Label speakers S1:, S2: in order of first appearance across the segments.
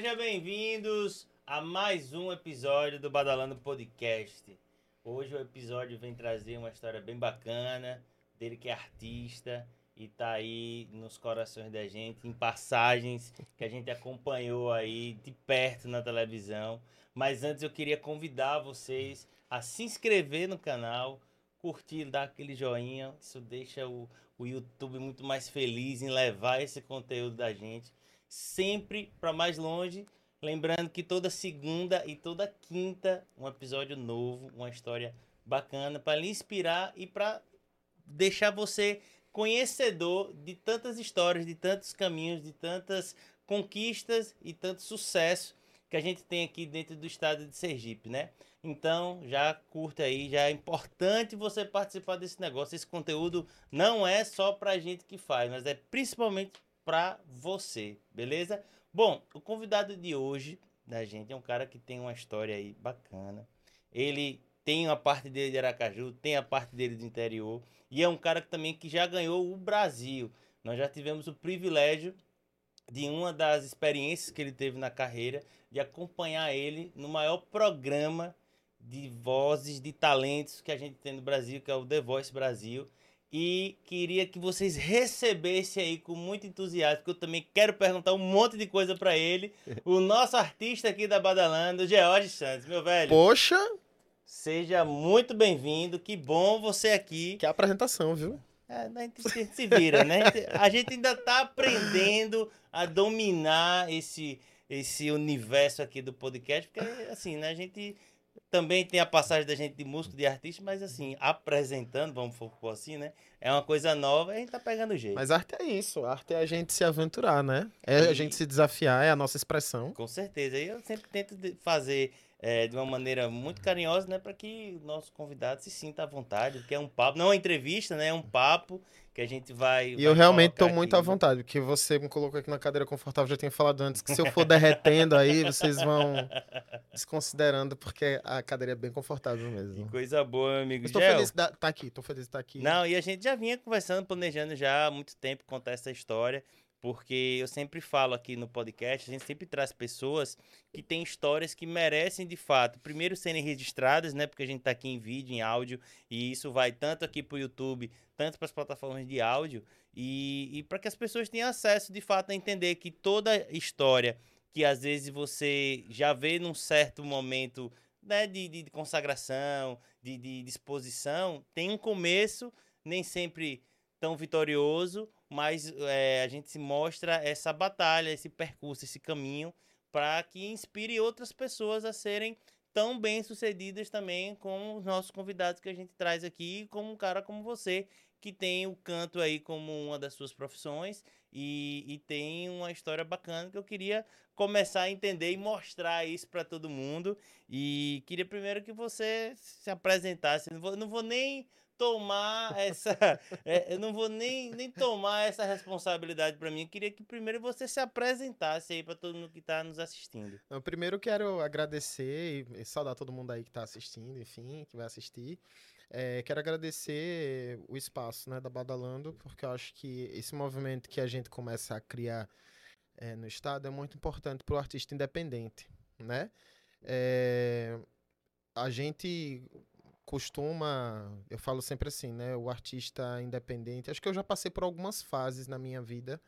S1: Sejam bem-vindos a mais um episódio do Badalando Podcast. Hoje o episódio vem trazer uma história bem bacana dele que é artista e tá aí nos corações da gente, em passagens que a gente acompanhou aí de perto na televisão. Mas antes eu queria convidar vocês a se inscrever no canal, curtir, dar aquele joinha. Isso deixa o, o YouTube muito mais feliz em levar esse conteúdo da gente sempre para mais longe. Lembrando que toda segunda e toda quinta um episódio novo, uma história bacana para lhe inspirar e para deixar você conhecedor de tantas histórias, de tantos caminhos, de tantas conquistas e tanto sucesso que a gente tem aqui dentro do estado de Sergipe, né? Então, já curta aí, já é importante você participar desse negócio. Esse conteúdo não é só pra gente que faz, mas é principalmente pra você, beleza? Bom, o convidado de hoje da gente é um cara que tem uma história aí bacana. Ele tem a parte dele de Aracaju, tem a parte dele do interior e é um cara que também que já ganhou o Brasil. Nós já tivemos o privilégio de uma das experiências que ele teve na carreira de acompanhar ele no maior programa de vozes, de talentos que a gente tem no Brasil, que é o The Voice Brasil. E queria que vocês recebessem aí com muito entusiasmo, porque eu também quero perguntar um monte de coisa para ele. O nosso artista aqui da Badalando, George Santos, meu velho.
S2: Poxa!
S1: Seja muito bem-vindo, que bom você aqui.
S2: Que apresentação, viu?
S1: É, a gente se vira, né? A gente ainda tá aprendendo a dominar esse, esse universo aqui do podcast, porque, assim, né? A gente também tem a passagem da gente de músico, de artista, mas, assim, apresentando, vamos for assim, né? É uma coisa nova e a gente tá pegando jeito.
S2: Mas arte é isso, arte é a gente se aventurar, né? É e... a gente se desafiar, é a nossa expressão.
S1: Com certeza. E eu sempre tento fazer é, de uma maneira muito carinhosa, né, para que o nosso convidado se sinta à vontade, porque é um papo, não é uma entrevista, né, é um papo que a gente vai.
S2: E
S1: vai
S2: eu realmente estou muito à vontade, porque você me colocou aqui na cadeira confortável, já tinha falado antes, que se eu for derretendo aí, vocês vão desconsiderando, porque a cadeira é bem confortável mesmo.
S1: Que coisa boa, amigo.
S2: Estou feliz de estar tá aqui, estou feliz de estar aqui.
S1: Não, e a gente já vinha conversando, planejando já há muito tempo contar essa história porque eu sempre falo aqui no podcast, a gente sempre traz pessoas que têm histórias que merecem de fato, primeiro serem registradas, né? Porque a gente está aqui em vídeo, em áudio, e isso vai tanto aqui para o YouTube, tanto para as plataformas de áudio, e, e para que as pessoas tenham acesso de fato a entender que toda história que às vezes você já vê num certo momento né, de, de, de consagração, de, de disposição, tem um começo, nem sempre tão vitorioso, mas é, a gente mostra essa batalha, esse percurso, esse caminho, para que inspire outras pessoas a serem tão bem sucedidas também com os nossos convidados que a gente traz aqui, como um cara como você, que tem o canto aí como uma das suas profissões e, e tem uma história bacana que eu queria começar a entender e mostrar isso para todo mundo. E queria primeiro que você se apresentasse. Não vou, não vou nem tomar essa. É, eu não vou nem, nem tomar essa responsabilidade para mim. Eu queria que primeiro você se apresentasse aí para todo mundo que está nos assistindo.
S2: Eu primeiro quero agradecer e saudar todo mundo aí que está assistindo, enfim, que vai assistir. É, quero agradecer o espaço né, da Badalando, porque eu acho que esse movimento que a gente começa a criar é, no Estado é muito importante para o artista independente. Né? É, a gente costuma, eu falo sempre assim, né, o artista independente. Acho que eu já passei por algumas fases na minha vida.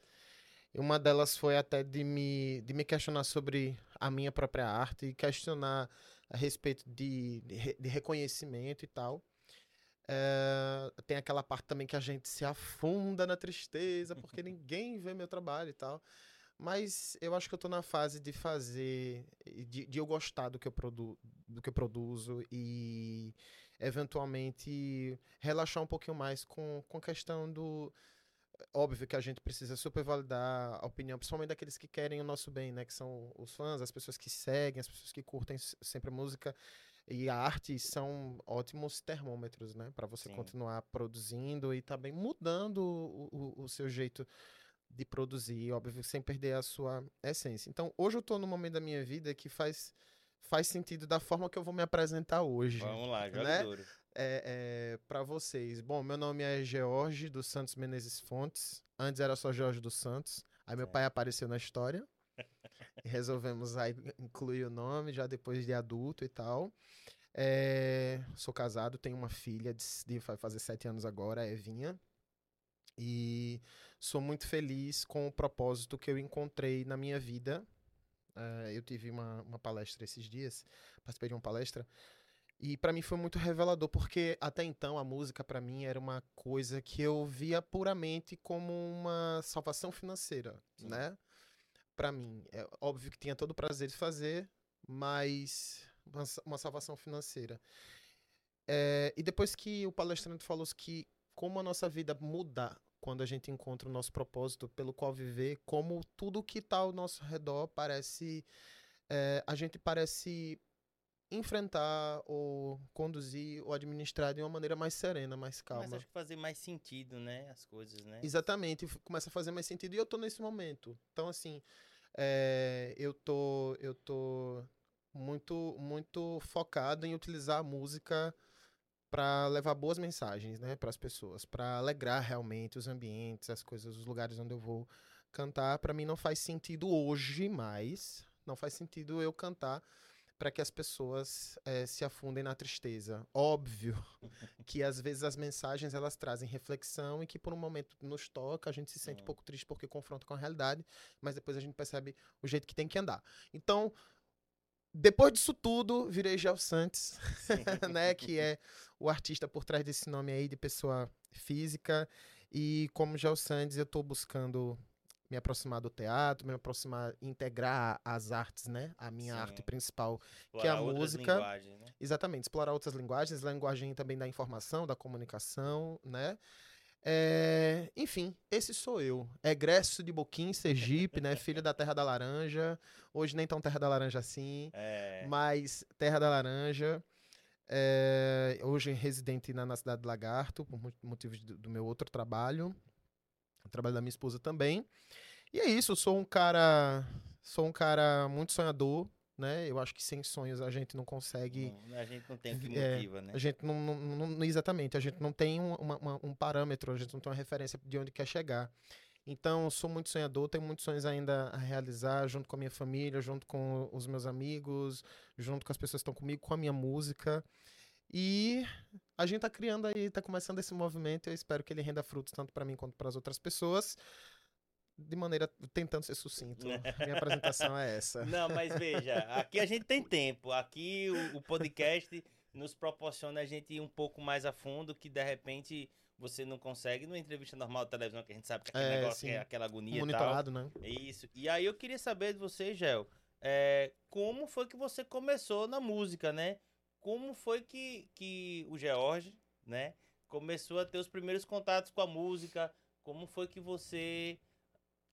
S2: Uma delas foi até de me, de me questionar sobre a minha própria arte e questionar a respeito de, de, de reconhecimento e tal. É, tem aquela parte também que a gente se afunda na tristeza porque ninguém vê meu trabalho e tal. Mas eu acho que eu tô na fase de fazer, de, de eu gostar do que eu, produ, do que eu produzo e eventualmente relaxar um pouquinho mais com, com a questão do. Óbvio que a gente precisa super validar a opinião, principalmente daqueles que querem o nosso bem, né? Que são os fãs, as pessoas que seguem, as pessoas que curtem sempre a música e a arte são ótimos termômetros, né? Para você Sim. continuar produzindo e também mudando o, o, o, seu jeito de produzir, óbvio, sem perder a sua essência. Então, hoje eu estou num momento da minha vida que faz faz sentido da forma que eu vou me apresentar hoje.
S1: Vamos lá,
S2: né?
S1: duro.
S2: É, é, para vocês. Bom, meu nome é George dos Santos Menezes Fontes. Antes era só Jorge dos Santos. Aí meu pai apareceu na história. resolvemos aí incluir o nome já depois de adulto e tal. É, sou casado, tenho uma filha de, de vai fazer sete anos agora, a Evinha. E sou muito feliz com o propósito que eu encontrei na minha vida. É, eu tive uma, uma palestra esses dias, participei de uma palestra e para mim foi muito revelador, porque até então a música para mim era uma coisa que eu via puramente como uma salvação financeira, Sim. né? Para mim, é óbvio que tinha todo o prazer de fazer, mas uma, uma salvação financeira. É, e depois que o palestrante falou que como a nossa vida muda quando a gente encontra o nosso propósito pelo qual viver, como tudo que está ao nosso redor parece. É, a gente parece enfrentar ou conduzir ou administrar de uma maneira mais serena, mais calma. Começa
S1: a fazer mais sentido, né, as coisas, né?
S2: Exatamente, começa a fazer mais sentido e eu tô nesse momento. Então assim, é, eu tô eu tô muito muito focado em utilizar a música para levar boas mensagens, né, para as pessoas, para alegrar realmente os ambientes, as coisas, os lugares onde eu vou cantar. Para mim não faz sentido hoje mais, não faz sentido eu cantar para que as pessoas é, se afundem na tristeza. Óbvio que às vezes as mensagens elas trazem reflexão e que por um momento nos toca, a gente se sente um pouco triste porque confronta com a realidade, mas depois a gente percebe o jeito que tem que andar. Então, depois disso tudo, virei Gel Santos, né, que é o artista por trás desse nome aí de pessoa física. E como Gel Santos, eu estou buscando me aproximar do teatro, me aproximar, integrar as artes, né? A minha Sim. arte principal, explorar que é a música. Né? Exatamente, explorar outras linguagens, linguagem também da informação, da comunicação, né? É, enfim, esse sou eu. Egresso de Boquim, Sergipe, né? Filho da Terra da Laranja. Hoje nem tão Terra da Laranja assim, é. mas Terra da Laranja. É, hoje residente na, na, cidade de Lagarto, por motivos do, do meu outro trabalho. O trabalho da minha esposa também. E é isso, sou um cara. Sou um cara muito sonhador, né? Eu acho que sem sonhos a gente não consegue.
S1: Não, a gente não tem o que motiva, é, né?
S2: A gente não, não, não, Exatamente, a gente não tem uma, uma, um parâmetro, a gente não tem uma referência de onde quer chegar. Então, sou muito sonhador, tenho muitos sonhos ainda a realizar, junto com a minha família, junto com os meus amigos, junto com as pessoas que estão comigo, com a minha música. E a gente tá criando aí, tá começando esse movimento. Eu espero que ele renda frutos tanto para mim quanto para as outras pessoas. De maneira tentando ser sucinto. Minha apresentação é essa.
S1: Não, mas veja, aqui a gente tem tempo. Aqui o, o podcast nos proporciona a gente ir um pouco mais a fundo, que de repente você não consegue numa entrevista normal de televisão, que a gente sabe que aquele é, negócio é aquela agonia
S2: Monitorado,
S1: e tal.
S2: né?
S1: Isso. E aí eu queria saber de você, Gel, é, como foi que você começou na música, né? como foi que, que o George, né, começou a ter os primeiros contatos com a música? Como foi que você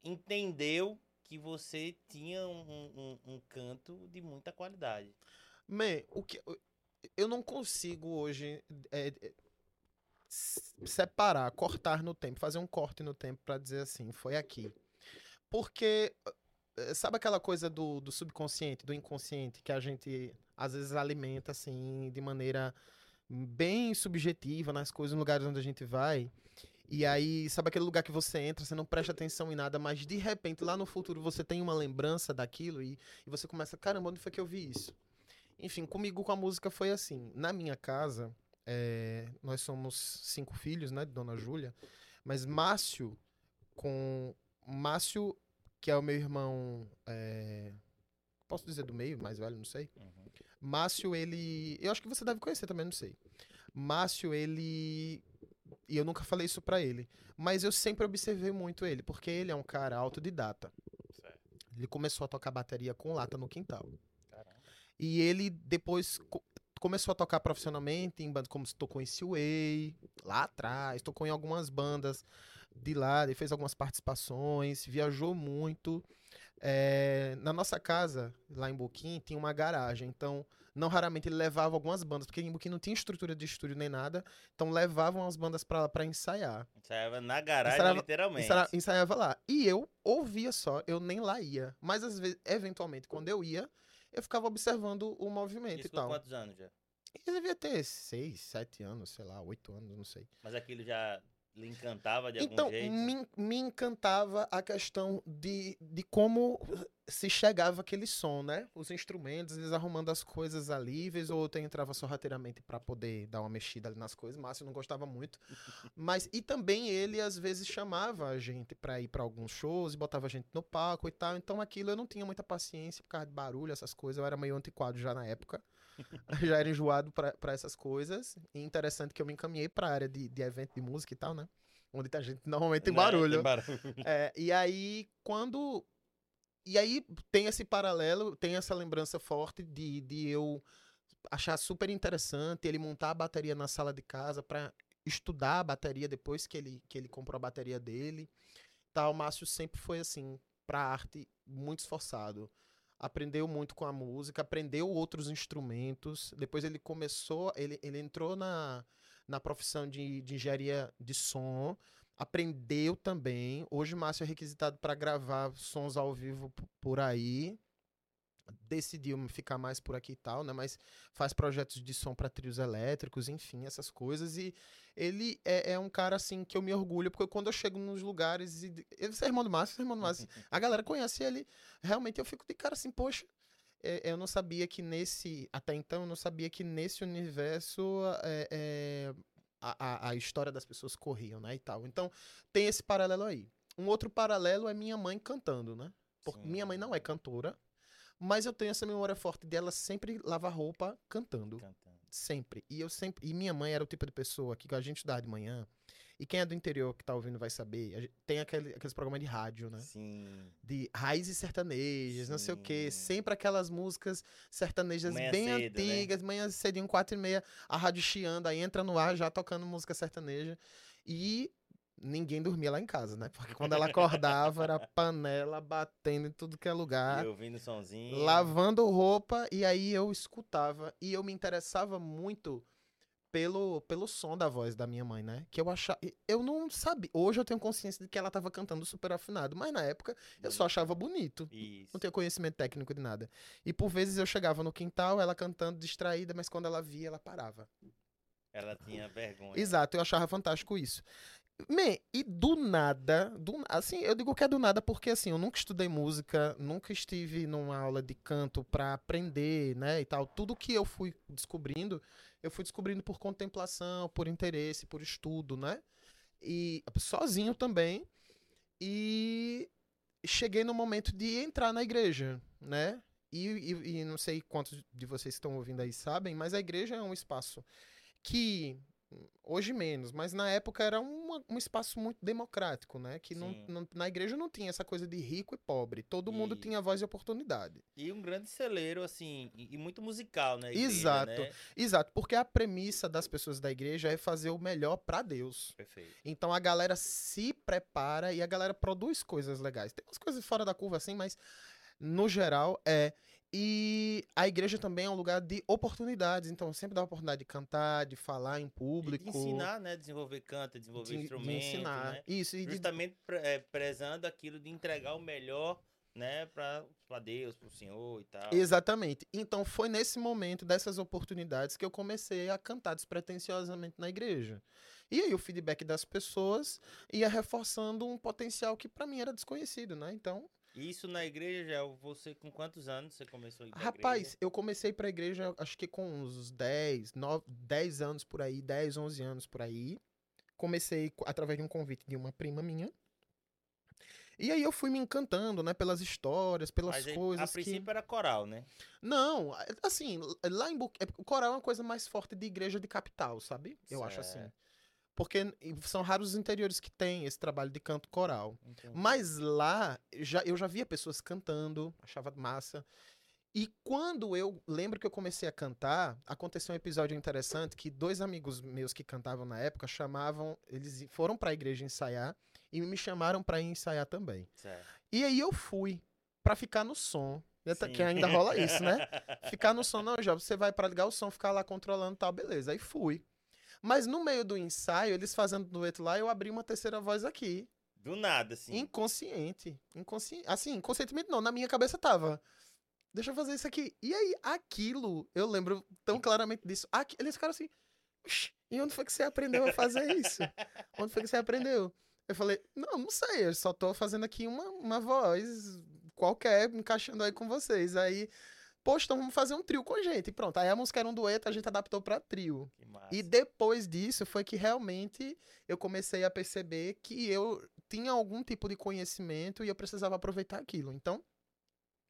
S1: entendeu que você tinha um, um, um canto de muita qualidade?
S2: Man, o que eu não consigo hoje é, é, separar, cortar no tempo, fazer um corte no tempo para dizer assim, foi aqui. Porque eh, sabe aquela coisa do, do subconsciente, do inconsciente que a gente às vezes alimenta assim de maneira bem subjetiva nas coisas, nos lugares onde a gente vai. E aí, sabe aquele lugar que você entra, você não presta atenção em nada, mas de repente lá no futuro você tem uma lembrança daquilo e, e você começa, caramba, onde foi que eu vi isso? Enfim, comigo com a música foi assim. Na minha casa, é, nós somos cinco filhos, né, de Dona Júlia, mas Márcio, com. Márcio, que é o meu irmão. É, posso dizer do meio, mais velho, não sei. Uhum. Márcio, ele. Eu acho que você deve conhecer também, não sei. Márcio, ele. E eu nunca falei isso para ele. Mas eu sempre observei muito ele, porque ele é um cara autodidata. Certo. Ele começou a tocar bateria com lata no quintal. Caramba. E ele depois co começou a tocar profissionalmente em bandas como tocou em Seaway, lá atrás, tocou em algumas bandas de lá, ele fez algumas participações, viajou muito. É, na nossa casa, lá em Buquim, tinha uma garagem. Então, não raramente ele levava algumas bandas, porque em Buquim não tinha estrutura de estúdio nem nada. Então, levavam as bandas pra, pra ensaiar.
S1: Ensaiava na garagem, ensaiava, literalmente.
S2: Ensaiava, ensaiava lá. E eu ouvia só, eu nem lá ia. Mas, às vezes, eventualmente, quando eu ia, eu ficava observando o movimento Isso e tal.
S1: quantos anos já?
S2: Eu devia ter seis, sete anos, sei lá, oito anos, não sei.
S1: Mas aquilo já lhe encantava de
S2: então,
S1: algum jeito?
S2: Então, me, me encantava a questão de, de como se chegava aquele som, né? Os instrumentos, eles arrumando as coisas ali, vez ou outra entrava sorrateiramente para poder dar uma mexida ali nas coisas. Márcio não gostava muito. Mas e também ele às vezes chamava a gente para ir para alguns shows e botava a gente no palco e tal. Então aquilo eu não tinha muita paciência por causa de barulho, essas coisas. Eu era meio antiquado já na época. já era enjoado para essas coisas. E interessante que eu me encaminhei para a área de, de evento de música e tal, né? Onde a gente normalmente tem barulho. Tem barulho. É, e aí, quando e aí tem esse paralelo, tem essa lembrança forte de, de eu achar super interessante ele montar a bateria na sala de casa para estudar a bateria depois que ele, que ele comprou a bateria dele. Tal, o Márcio sempre foi assim, para arte, muito esforçado. Aprendeu muito com a música, aprendeu outros instrumentos. Depois ele começou, ele, ele entrou na, na profissão de, de engenharia de som aprendeu também. Hoje o Márcio é requisitado para gravar sons ao vivo por aí. Decidiu ficar mais por aqui e tal, né? Mas faz projetos de som para trios elétricos, enfim, essas coisas. E ele é, é, um cara, assim, que eu me orgulho, porque quando eu chego nos lugares e. Ele é irmão do Márcio, é irmão do Márcio. a galera conhece ele. Realmente eu fico de cara assim, poxa, é, eu não sabia que nesse. Até então, eu não sabia que nesse universo é, é, a, a, história das pessoas corriam, né, e tal. Então, tem esse paralelo aí. Um outro paralelo é minha mãe cantando, né? Porque minha mãe não é cantora, mas eu tenho essa memória forte dela sempre lavar roupa cantando. cantando. Sempre. E eu sempre. E minha mãe era o tipo de pessoa que a gente estudava de manhã. E quem é do interior que tá ouvindo vai saber. Tem aquele, aqueles programas de rádio, né?
S1: Sim.
S2: De raízes sertanejas, Sim. não sei o quê. Sempre aquelas músicas sertanejas manhã bem cedo, né? antigas, né? manhã cedinho, quatro e meia, a rádio chiando, aí entra no ar já tocando música sertaneja. E ninguém dormia lá em casa, né? Porque quando ela acordava, era panela batendo em tudo que é lugar.
S1: E ouvindo sonzinho.
S2: Lavando roupa, e aí eu escutava. E eu me interessava muito pelo, pelo som da voz da minha mãe, né? Que eu achava. Eu não sabia. Hoje eu tenho consciência de que ela tava cantando super afinado, mas na época eu só achava bonito.
S1: Isso.
S2: Não tenho conhecimento técnico de nada. E por vezes eu chegava no quintal, ela cantando distraída, mas quando ela via, ela parava.
S1: Ela tinha vergonha.
S2: Exato, eu achava fantástico isso. Me, e do nada, do, assim, eu digo que é do nada porque assim, eu nunca estudei música, nunca estive numa aula de canto para aprender, né, e tal. Tudo que eu fui descobrindo, eu fui descobrindo por contemplação, por interesse, por estudo, né? E sozinho também. E cheguei no momento de entrar na igreja, né? E, e, e não sei quantos de vocês que estão ouvindo aí sabem, mas a igreja é um espaço que Hoje menos, mas na época era uma, um espaço muito democrático, né? Que não, não, na igreja não tinha essa coisa de rico e pobre. Todo e... mundo tinha voz e oportunidade.
S1: E um grande celeiro, assim, e, e muito musical, né? Igreja,
S2: exato,
S1: né?
S2: exato. Porque a premissa das pessoas da igreja é fazer o melhor para Deus.
S1: Perfeito.
S2: Então a galera se prepara e a galera produz coisas legais. Tem umas coisas fora da curva, assim, mas no geral é. E a igreja também é um lugar de oportunidades, então sempre dá a oportunidade de cantar, de falar em público.
S1: E de ensinar, né? Desenvolver canto, desenvolver de, instrumento. De ensinar. Né?
S2: Isso.
S1: E Justamente de... é, prezando aquilo de entregar o melhor, né? Para Deus, para o Senhor e tal.
S2: Exatamente. Então foi nesse momento dessas oportunidades que eu comecei a cantar despretensiosamente na igreja. E aí o feedback das pessoas ia reforçando um potencial que para mim era desconhecido, né? Então
S1: isso na igreja, já você com quantos anos você começou a ir
S2: pra Rapaz, igreja? eu comecei pra igreja acho que com uns 10, 9, 10 anos por aí, 10, 11 anos por aí. Comecei através de um convite de uma prima minha. E aí eu fui me encantando, né, pelas histórias, pelas Mas coisas.
S1: A princípio
S2: que...
S1: era coral, né?
S2: Não, assim, lá em Bu... É, coral é uma coisa mais forte de igreja de capital, sabe? Eu certo. acho assim. Porque são raros os interiores que têm esse trabalho de canto coral. Entendi. Mas lá, já, eu já via pessoas cantando, achava massa. E quando eu lembro que eu comecei a cantar, aconteceu um episódio interessante que dois amigos meus que cantavam na época chamavam, eles foram para a igreja ensaiar e me chamaram para ir ensaiar também.
S1: Certo.
S2: E aí eu fui para ficar no som. Que ainda rola isso, né? Ficar no som, não, já você vai para ligar o som, ficar lá controlando tal, beleza. Aí fui. Mas no meio do ensaio, eles fazendo dueto lá, eu abri uma terceira voz aqui.
S1: Do nada, assim.
S2: Inconsciente. Inconsciente. Assim, inconscientemente não, na minha cabeça tava. Deixa eu fazer isso aqui. E aí, aquilo, eu lembro tão claramente disso. Aqui, eles ficaram assim. E onde foi que você aprendeu a fazer isso? onde foi que você aprendeu? Eu falei, não, não sei, eu só tô fazendo aqui uma, uma voz qualquer encaixando aí com vocês. Aí, poxa, então vamos fazer um trio com a gente. E pronto. Aí a música era um dueto, a gente adaptou pra trio. E depois disso foi que realmente eu comecei a perceber que eu tinha algum tipo de conhecimento e eu precisava aproveitar aquilo. Então,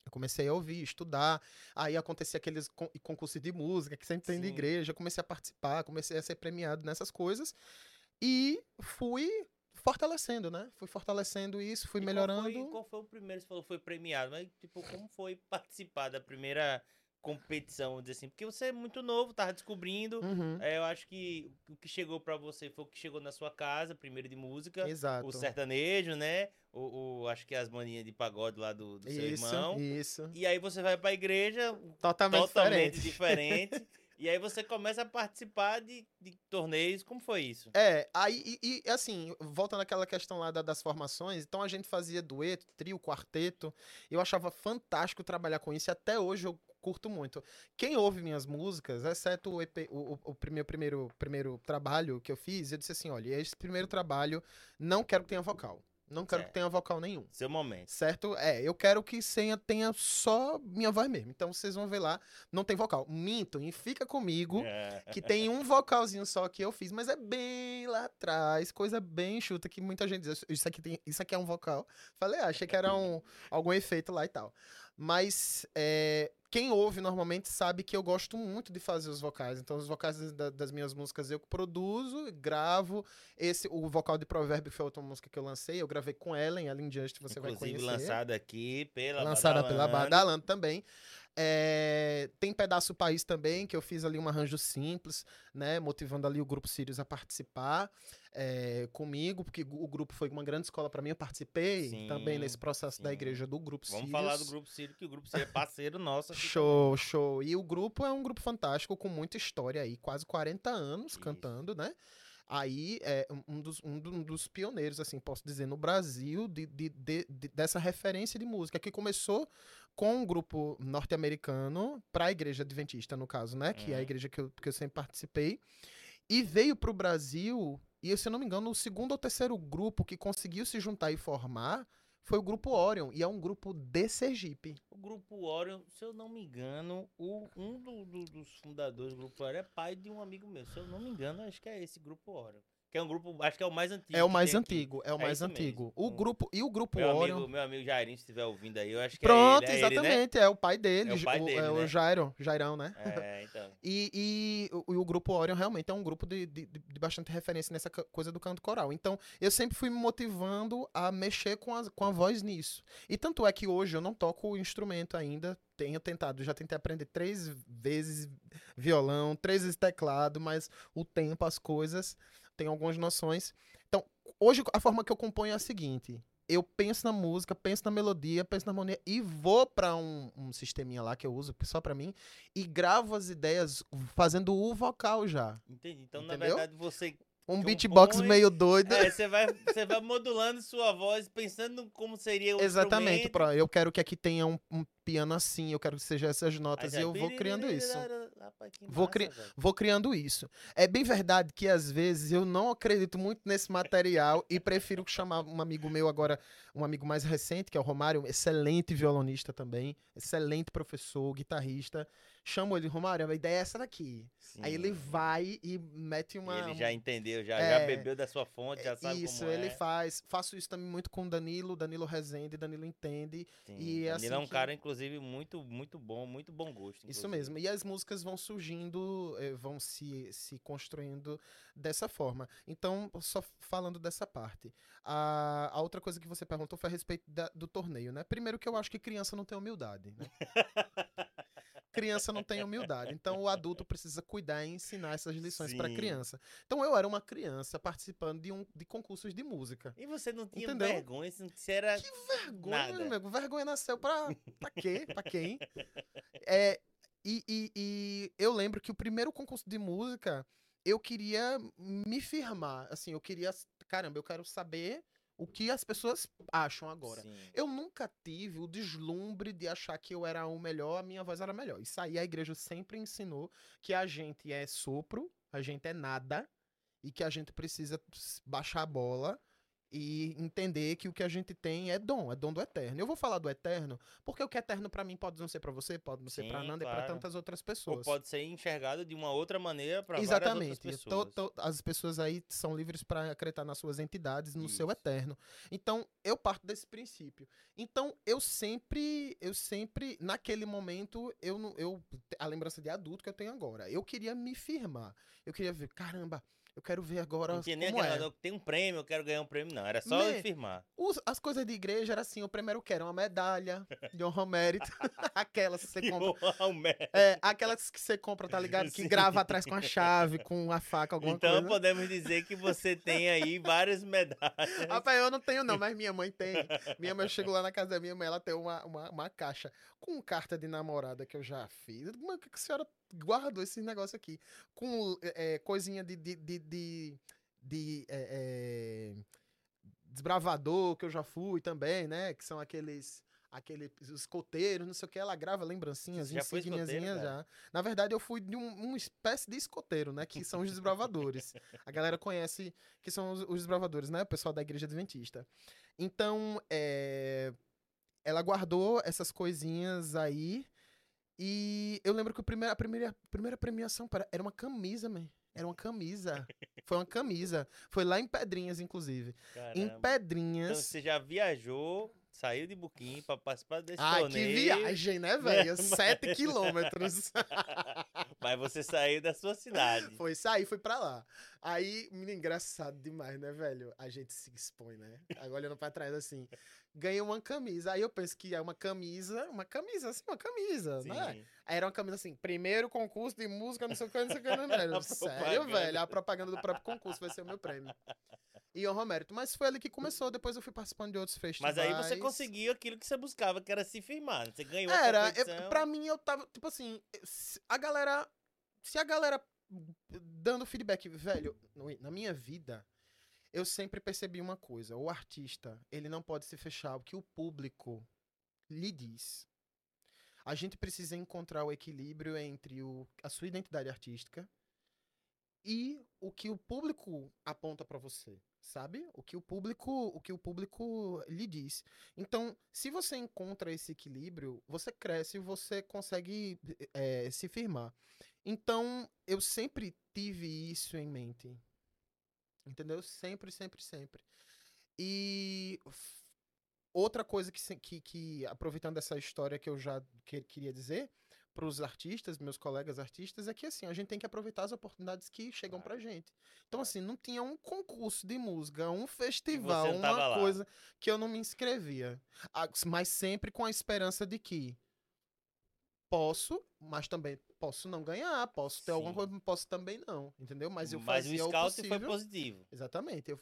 S2: eu comecei a ouvir, estudar. Aí acontecia aqueles con- concursos de música que sempre tem de
S1: Sim.
S2: igreja. Eu comecei a participar, comecei a ser premiado nessas coisas. E fui fortalecendo, né? Fui fortalecendo isso, fui
S1: E qual
S2: melhorando.
S1: foi- Qual foi, o primeiro? Você falou foi premiado, mas tipo, como foi participar da primeira competição, vamos dizer assim? Porque você é muito novo, tava descobrindo.
S2: Uhum,
S1: É, eu acho que o que chegou pra você foi o que chegou na sua casa, primeiro de música,
S2: Exato.
S1: o sertanejo, né? O, o- acho que as maninhas de pagode lá do, do seu
S2: isso,
S1: irmão.
S2: isso.
S1: E aí você vai pra igreja
S2: Totalmente,
S1: totalmente
S2: diferente.
S1: diferente. e aí você começa a participar de, de torneios. Como foi isso?
S2: É, aí, e, e, assim, voltando àquela questão lá da- das formações, então a gente fazia dueto, trio, quarteto, eu achava fantástico trabalhar com isso, e até hoje eu curto muito. Quem ouve minhas músicas, exceto o, EP, o, o, o primeiro, primeiro, primeiro trabalho que eu fiz, eu disse assim, olha, esse primeiro trabalho, não quero que tenha vocal. Não quero que
S1: Certo.
S2: tenha vocal nenhum.
S1: Seu momento.
S2: Certo? É, eu quero que tenha, tenha só minha voz mesmo. Então vocês vão ver lá, não tem vocal. Minto, e fica comigo
S1: É.
S2: que tem um vocalzinho só que eu fiz, mas é bem lá atrás, coisa bem chuta que muita gente diz, isso aqui, tem, isso aqui é um vocal. Falei, ah, achei que era um, algum efeito lá e tal. Mas é, quem ouve normalmente sabe que eu gosto muito de fazer os vocais. Então, os vocais da- das minhas músicas eu produzo, gravo. Esse, o vocal de Provérbio foi outra música que eu lancei. Eu gravei com Ellen, Ellen Just, você vai
S1: Inclusive
S2: conhecer
S1: lançada aqui pela
S2: lançada pela
S1: Badalando.
S2: Badalando também. É, tem Pedaço País também, que eu fiz ali um arranjo simples, né? Motivando ali o Grupo Sirius a participar é, comigo, porque o grupo foi uma grande escola para mim. Eu participei
S1: Sim,
S2: também nesse processo da
S1: sim.
S2: igreja do Grupo
S1: Vamos
S2: Sirius.
S1: falar do Grupo Círio, que o Grupo Círio é parceiro nosso
S2: Show, show. E o grupo é um grupo fantástico, com muita história aí, quase 40 anos
S1: Isso.
S2: cantando, né? Aí é um- dos, um do- um dos pioneiros, assim, posso dizer, no Brasil, de, de- de- de- dessa referência de música, que começou com um grupo norte-americano para a igreja adventista, no caso, né? Que é a
S1: Uhum.
S2: igreja que eu, que eu sempre participei. E veio para o Brasil, e se eu não me engano, o segundo ou terceiro grupo que conseguiu se juntar e formar foi o grupo Orion, e é um grupo de Sergipe.
S1: O Grupo Orion, se eu não me engano, o, um do- do- dos fundadores do Grupo Orion é pai de um amigo meu. Se eu não me engano, acho que é esse Grupo Orion. Que é um grupo, acho que é o mais antigo.
S2: É o mais
S1: tem aqui.
S2: antigo, é o
S1: É
S2: mais
S1: isso mesmo.
S2: antigo. O
S1: Hum.
S2: grupo e o grupo
S1: Meu
S2: Orion.
S1: amigo, meu amigo Jairinho, se estiver ouvindo aí, eu acho que
S2: Pronto,
S1: é ele. É ele, né?
S2: exatamente, é o pai dele,
S1: É o pai dele,
S2: é o
S1: né?
S2: Jairo, Jairão, né?
S1: É, então.
S2: E, e o, o grupo Orion realmente é um grupo de, de, de- bastante referência nessa co- coisa do canto coral. Então, eu sempre fui me motivando a mexer com a, com a voz nisso. E tanto é que hoje eu não toco o instrumento ainda. Tenho tentado, já tentei aprender três vezes violão, três vezes teclado, mas o tempo, as coisas, tenho algumas noções. Então, hoje a forma que eu componho é a seguinte. Eu penso na música, penso na melodia, penso na harmonia e vou pra um, um sisteminha lá que eu uso só pra mim e gravo as ideias fazendo o vocal já.
S1: Entendi. Então, na
S2: Entendeu?
S1: verdade, você.
S2: Um beatbox meio doido.
S1: É, você vai, você vai modulando sua voz, pensando como seria o
S2: Exatamente, pra, eu quero que aqui tenha um, um piano assim, eu quero que seja essas notas e eu vou criando isso.
S1: Rapaz,
S2: Vou
S1: massa,
S2: cri-
S1: velho.
S2: Vou criando isso. É bem verdade que às vezes eu não acredito muito nesse material e prefiro chamar um amigo meu agora, um amigo mais recente, que é o Romário, excelente violonista também, excelente professor, guitarrista. Chamo ele, Romário, a ideia é essa daqui. Aí ele
S1: Sim.
S2: vai e mete
S1: E
S2: uma.
S1: ele já entendeu, já,
S2: É,
S1: já bebeu da sua fonte, já sabe
S2: Isso,
S1: como
S2: ele
S1: é.
S2: faz. Faço isso também muito com o Danilo, Danilo Rezende, Danilo entende.
S1: Sim,
S2: e é
S1: Danilo é
S2: assim
S1: um
S2: que-
S1: cara, inclusive, muito, muito bom, muito bom gosto.
S2: Isso
S1: inclusive.
S2: mesmo. E as músicas vão surgindo, eh, vão se, se construindo dessa forma. Então, só falando dessa parte. A, a outra coisa que você perguntou foi a respeito da- do torneio, né? Primeiro que eu acho que criança não tem humildade, né? criança não tem humildade. Então, o adulto precisa cuidar e ensinar essas lições para criança. Então, eu era uma criança participando de, um, de concursos de música.
S1: E você não tinha
S2: Entendeu?
S1: vergonha, você era...
S2: Vergonha,
S1: Nada.
S2: meu amigo. Vergonha nasceu pra, pra quê? Pra quem? É, e, e- e eu lembro que o primeiro concurso de música, eu queria me firmar. Assim, eu queria. Caramba, eu quero saber o que as pessoas acham agora.
S1: Sim.
S2: Eu nunca tive o deslumbre de achar que eu era o melhor, a minha voz era melhor. Isso aí a igreja sempre ensinou que a gente é sopro, a gente é nada, e que a gente precisa baixar a bola e entender que o que a gente tem é dom, é dom do eterno. Eu vou falar do eterno porque o que é eterno para mim pode não ser para você, pode não ser para Nanda e
S1: claro.
S2: para tantas outras
S1: Ou
S2: pessoas.
S1: pode ser enxergado de uma outra maneira para várias
S2: Exatamente. To-
S1: pessoas.
S2: as pessoas aí são livres para acreditar nas suas entidades, no seu
S1: Isso.
S2: eterno. Então, eu parto desse princípio. Então, eu sempre, eu sempre, naquele momento, eu, eu a lembrança de adulto que eu tenho agora. Eu queria me firmar. Eu queria ver, caramba, eu quero ver agora
S1: Não tinha nem
S2: como
S1: aquela,
S2: é.
S1: "Não, tem um prêmio, eu quero ganhar um prêmio, não. Era só
S2: Né?
S1: firmar.
S2: Os- as coisas de igreja era assim, o primeiro que era uma medalha de honra ao mérito, aquelas que você compra.
S1: Ao
S2: É, aquelas que você compra, tá ligado? Que
S1: Sim.
S2: grava atrás com a chave, com a faca, alguma
S1: Então
S2: coisa.
S1: podemos dizer que você tem aí várias medalhas.
S2: Rapaz, eu não tenho não, mas minha mãe tem. Minha mãe, eu chego lá na casa da minha mãe, ela tem uma, uma, uma caixa com carta de namorada que eu já fiz. Eu digo, Mãe, por que a senhora guardou esse negócio aqui? Com é, coisinha de... de, de, de, de, é, desbravador que eu já fui também, né? Que são aqueles... Aqueles escoteiros, não sei o que, ela grava lembrancinhas,
S1: já
S2: insigniazinhas já. Na verdade, eu fui de um, uma espécie de escoteiro, né? Que são os desbravadores. A galera conhece que são os, os desbravadores, né? O pessoal da igreja adventista. Então, é, ela guardou essas coisinhas aí. E eu lembro que o primeiro, a primeira, a primeira premiação era uma camisa, man. Era uma camisa. Foi uma camisa. Foi lá em Pedrinhas, inclusive. Em
S1: Caramba. Então
S2: Pedrinhas.
S1: você já viajou, saiu de Buquim pra participar desse
S2: que
S1: torneio.
S2: viagem, né, velho? Sete quilômetros.
S1: Mas você saiu da sua cidade.
S2: Foi sair, fui pra lá. Aí, menino, engraçado demais, né, velho? A gente se expõe, né? Agora olhando pra trás assim. Ganhei uma camisa. Aí eu penso que é uma camisa, uma camisa, assim, uma camisa, né?
S1: Sim.
S2: Aí era uma camisa assim, primeiro concurso de música, não sei o que, não sei o que, não, velho. Sério,
S1: propaganda.
S2: velho? A propaganda do próprio concurso vai ser o meu prêmio. E honra ao mérito. Mas foi ali que começou, depois eu fui participando de outros festivais.
S1: Mas aí você conseguiu aquilo que você buscava, que era se firmar. Você ganhou a
S2: Era,
S1: competição.
S2: eu, pra mim eu tava, tipo assim, a galera, se a galera dando feedback, velho, na minha vida, eu sempre percebi uma coisa, o artista, ele não pode se fechar ao que o público lhe diz. A gente precisa encontrar o equilíbrio entre o, a sua identidade artística e o que o público aponta pra você, sabe? O que o público, o que o público lhe diz. Então, se você encontra esse equilíbrio, você cresce você consegue eh, se firmar. Então, eu sempre tive isso em mente. Entendeu? Sempre, sempre, sempre. E outra coisa que, que, que aproveitando essa história que eu já que- queria dizer para os artistas, meus colegas artistas, é que assim, a gente tem que aproveitar as oportunidades que chegam pra gente. Então, assim, não tinha um concurso de música, um festival, uma
S1: lá.
S2: coisa que eu não me inscrevia. Mas sempre com a esperança de que posso, mas também posso não ganhar, posso ter alguma
S1: Sim.
S2: coisa, posso também não, entendeu? Mas eu
S1: Mas o
S2: fazia o,
S1: scout
S2: possível.
S1: foi positivo.
S2: Exatamente. Eu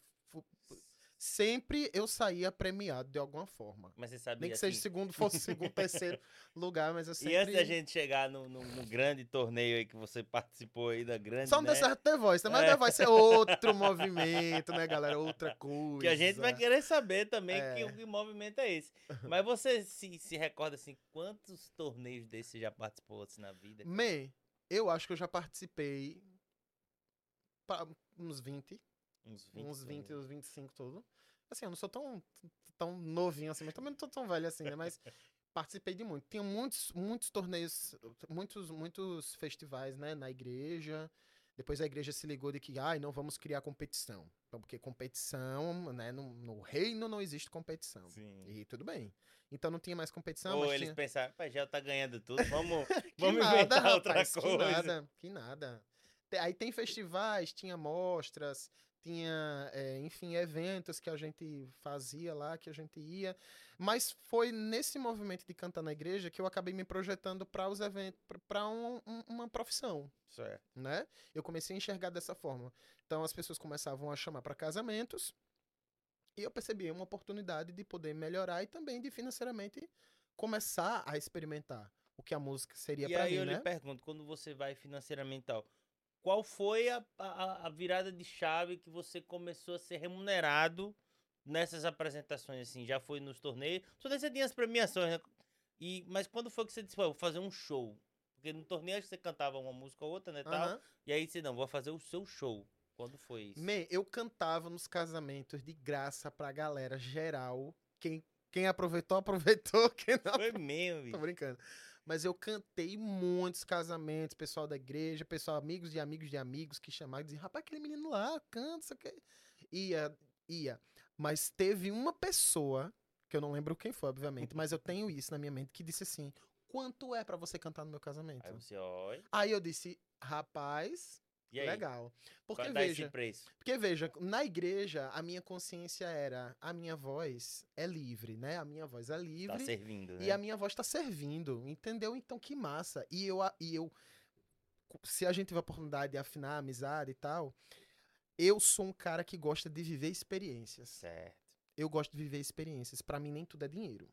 S2: sempre eu saía premiado de alguma forma.
S1: Mas você sabia
S2: Nem que seja
S1: assim,
S2: segundo, fosse segundo, terceiro lugar, mas eu sempre...
S1: E antes da gente chegar no, no- no grande torneio aí que você participou aí da grande,
S2: Só não
S1: né?
S2: deu certo The Voice, né? mas
S1: É.
S2: The Voice é outro movimento, né, galera? Outra coisa.
S1: Que a gente vai querer saber também que,
S2: É.
S1: o que movimento é esse. Mas você se, se recorda assim, quantos torneios desses você já participou assim, na vida?
S2: Man, eu acho que eu já participei pa- uns 20,
S1: Uns 20.
S2: uns 20,
S1: torneios.
S2: uns 25 tudo. Assim, eu não sou tão, tão novinho assim, mas também não tô tão velho assim, né? Mas participei de muito. Tinha muitos, muitos torneios, muitos, muitos festivais, né? Na igreja. Depois a igreja se ligou de que, ai, não vamos criar competição. Porque competição, né? No, no reino não existe competição.
S1: Sim.
S2: E tudo bem. Então não tinha mais competição,
S1: Ou
S2: mas
S1: eles
S2: tinha...
S1: pensaram, pai, já tá ganhando tudo, vamos, vamos
S2: nada,
S1: inventar outra
S2: rapaz,
S1: coisa.
S2: Que nada, que nada. Aí tem festivais, tinha mostras, tinha, é, enfim, eventos que a gente fazia lá, que a gente ia. Mas foi nesse movimento de cantar na igreja que eu acabei me projetando para os eventos, para uma profissão,
S1: Certo.
S2: né? Eu comecei a enxergar dessa forma. Então as pessoas começavam a chamar para casamentos e eu percebi uma oportunidade de poder melhorar e também de financeiramente começar a experimentar o que a música seria
S1: E
S2: para
S1: aí
S2: mim,
S1: eu
S2: né?
S1: lhe pergunto, quando você vai financeiramente e tal, qual foi a, a, a virada de chave que você começou a ser remunerado nessas apresentações, assim? Já foi nos torneios? Só você tinha as premiações, né? E, mas quando foi que você disse, "Pô, eu vou fazer um show? Porque no torneio acho que você cantava uma música ou outra, né, tal?
S2: Aham.
S1: E aí você, não, vou fazer o seu show. Quando foi isso?
S2: Man, eu cantava nos casamentos de graça pra galera geral. Quem, quem aproveitou, aproveitou. Quem não,
S1: Foi mesmo,
S2: tô brincando. Mas eu cantei muitos casamentos, pessoal da igreja, pessoal, amigos de amigos de amigos que chamavam e diziam, rapaz, aquele menino lá, canta, isso aqui. Ia, ia. Mas teve uma pessoa, que eu não lembro quem foi, obviamente, mas eu tenho isso na minha mente, que disse assim, quanto é pra você cantar no meu casamento?
S1: Aí você, olha.
S2: Aí eu disse, rapaz,
S1: E aí?
S2: legal. Porque
S1: Qual
S2: veja, porque veja, na igreja a minha consciência era a minha voz é livre, né? A minha voz é
S1: Tá
S2: livre
S1: servindo, né?
S2: e a minha voz tá servindo, entendeu? Então que massa. E eu e eu se a gente tiver a oportunidade de afinar a amizade e tal, eu sou um cara que gosta de viver experiências.
S1: Certo.
S2: Eu gosto de viver experiências. Pra mim nem tudo é dinheiro.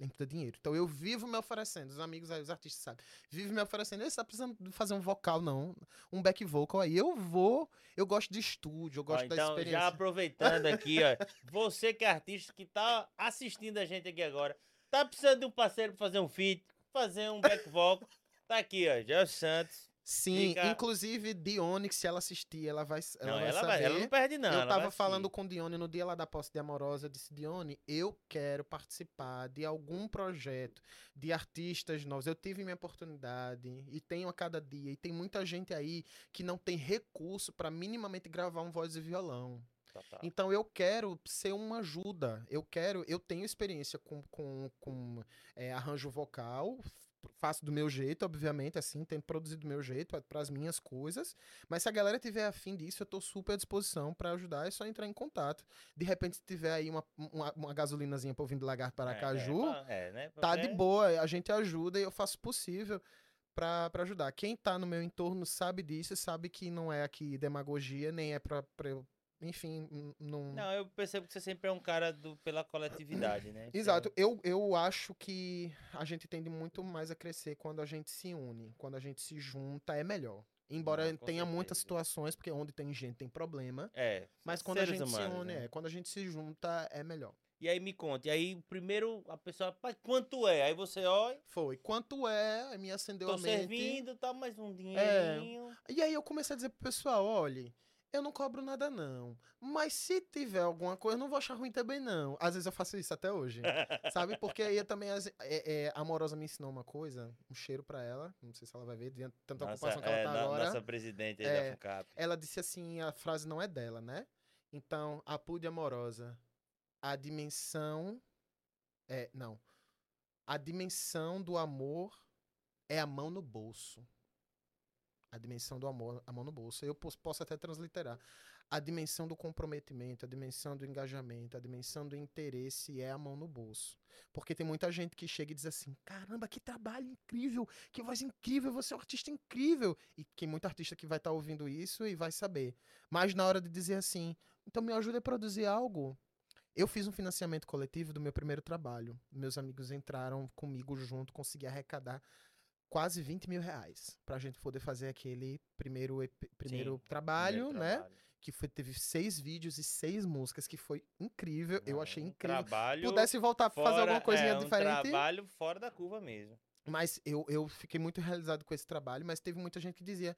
S2: É dinheiro. Então eu vivo me oferecendo. Os amigos aí, os artistas sabem. Vivo me oferecendo. Você tá precisando fazer um vocal, não. Um back vocal aí. Eu vou. Eu gosto de estúdio. Eu
S1: Ó,
S2: gosto da
S1: então,
S2: experiência.
S1: já aproveitando aqui, ó. Você que é artista que tá assistindo a gente aqui agora, tá precisando de um parceiro pra fazer um feat, fazer um back vocal. Tá aqui, ó. Santos.
S2: Sim,
S1: Fica-
S2: inclusive Dione, que se ela assistir, ela vai, ela
S1: não,
S2: vai
S1: ela,
S2: saber.
S1: vai, ela não perde, não.
S2: eu tava falando
S1: assistir.
S2: com Dione no dia lá da posse de Amorosa, eu disse, Dione, eu quero participar de algum projeto de artistas novos. Eu tive minha oportunidade e tenho a cada dia. E tem muita gente aí que não tem recurso pra minimamente gravar um voz e violão.
S1: Total.
S2: Então eu quero ser uma ajuda. Eu quero, eu tenho experiência com, com, com é, arranjo vocal. Faço do meu jeito, obviamente, assim, tento produzir do meu jeito para as minhas coisas. Mas se a galera tiver afim disso, eu tô super à disposição para ajudar. É só entrar em contato. De repente, se tiver aí uma, uma, uma gasolinazinha para vir de Lagarto para
S1: É,
S2: Caju,
S1: É, é, né?
S2: tá de boa. A gente ajuda e eu faço o possível pra pra ajudar. Quem tá no meu entorno sabe disso, sabe que não é aqui demagogia, nem é pra eu. Enfim, não.
S1: Não, eu percebo que você sempre é um cara do, pela coletividade, né? É
S2: Exato, eu, eu acho que a gente tende muito mais a crescer quando a gente se une, quando a gente se junta, é melhor. Embora
S1: Não, com
S2: tenha muitas
S1: certeza.
S2: situações, porque onde tem gente tem problema,
S1: É.
S2: mas quando a gente se
S1: humanos,
S2: une,
S1: né?
S2: é, quando a gente se junta, é melhor.
S1: E aí me conta. E aí, primeiro, a pessoa, pai, quanto é? Aí você, olha,
S2: Foi. Quanto é, aí me acendeu
S1: tô
S2: a mente.
S1: servindo, tá mais um
S2: É.
S1: dinheirinho.
S2: E aí eu comecei a dizer pro pessoal, olha, eu não cobro nada não, mas se tiver alguma coisa, eu não vou achar ruim também não. Às vezes eu faço isso até hoje, sabe? Porque aí eu também, as- é, é, a Amorosa me ensinou uma coisa, um cheiro pra ela, não sei se ela vai ver, de tanta
S1: Nossa,
S2: ocupação que ela
S1: é,
S2: tá
S1: no-
S2: agora.
S1: nossa presidente aí
S2: É.
S1: da FUCAP.
S2: Ela disse assim, a frase não é dela, né? Então, a Pude Amorosa, a dimensão, é, não, a dimensão do amor é a mão no bolso. A dimensão do amor, a mão no bolso. Eu pos- posso até transliterar. A dimensão do comprometimento, a dimensão do engajamento, a dimensão do interesse é a mão no bolso. Porque tem muita gente que chega e diz assim: caramba, que trabalho incrível, que voz incrível, você é um artista incrível. E tem muito artista que vai estar ouvindo isso e vai saber. Mas na hora de dizer assim, então me ajuda a produzir algo. Eu fiz um financiamento coletivo do meu primeiro trabalho. Meus amigos entraram comigo junto, consegui arrecadar quase 20 mil reais pra gente poder fazer aquele primeiro, primeiro
S1: Sim,
S2: trabalho,
S1: Primeiro
S2: né?
S1: trabalho.
S2: Que foi, teve seis vídeos e seis músicas, que foi incrível. eu
S1: Não,
S2: achei
S1: um
S2: incrível.
S1: Trabalho
S2: Pudesse voltar pra fazer alguma coisinha
S1: é, um
S2: diferente.
S1: trabalho fora da curva mesmo.
S2: Mas eu, eu fiquei muito realizado com esse trabalho, mas teve muita gente que dizia.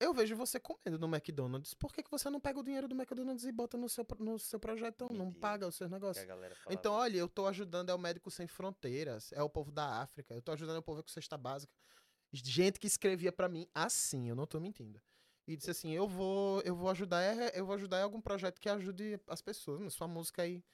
S2: Eu vejo você comendo no McDonald's. Por que, que você não pega o dinheiro do McDonald's e bota no seu, no seu projeto? Não paga os seus negócios. Então, olha, eu tô ajudando, é o Médico Sem Fronteiras, é o povo da África, eu tô ajudando o povo com cesta básica. Gente que escrevia pra mim assim, eu não tô mentindo. E disse assim, eu vou, eu vou ajudar, é- eu vou ajudar em algum projeto que ajude as pessoas, sua música aí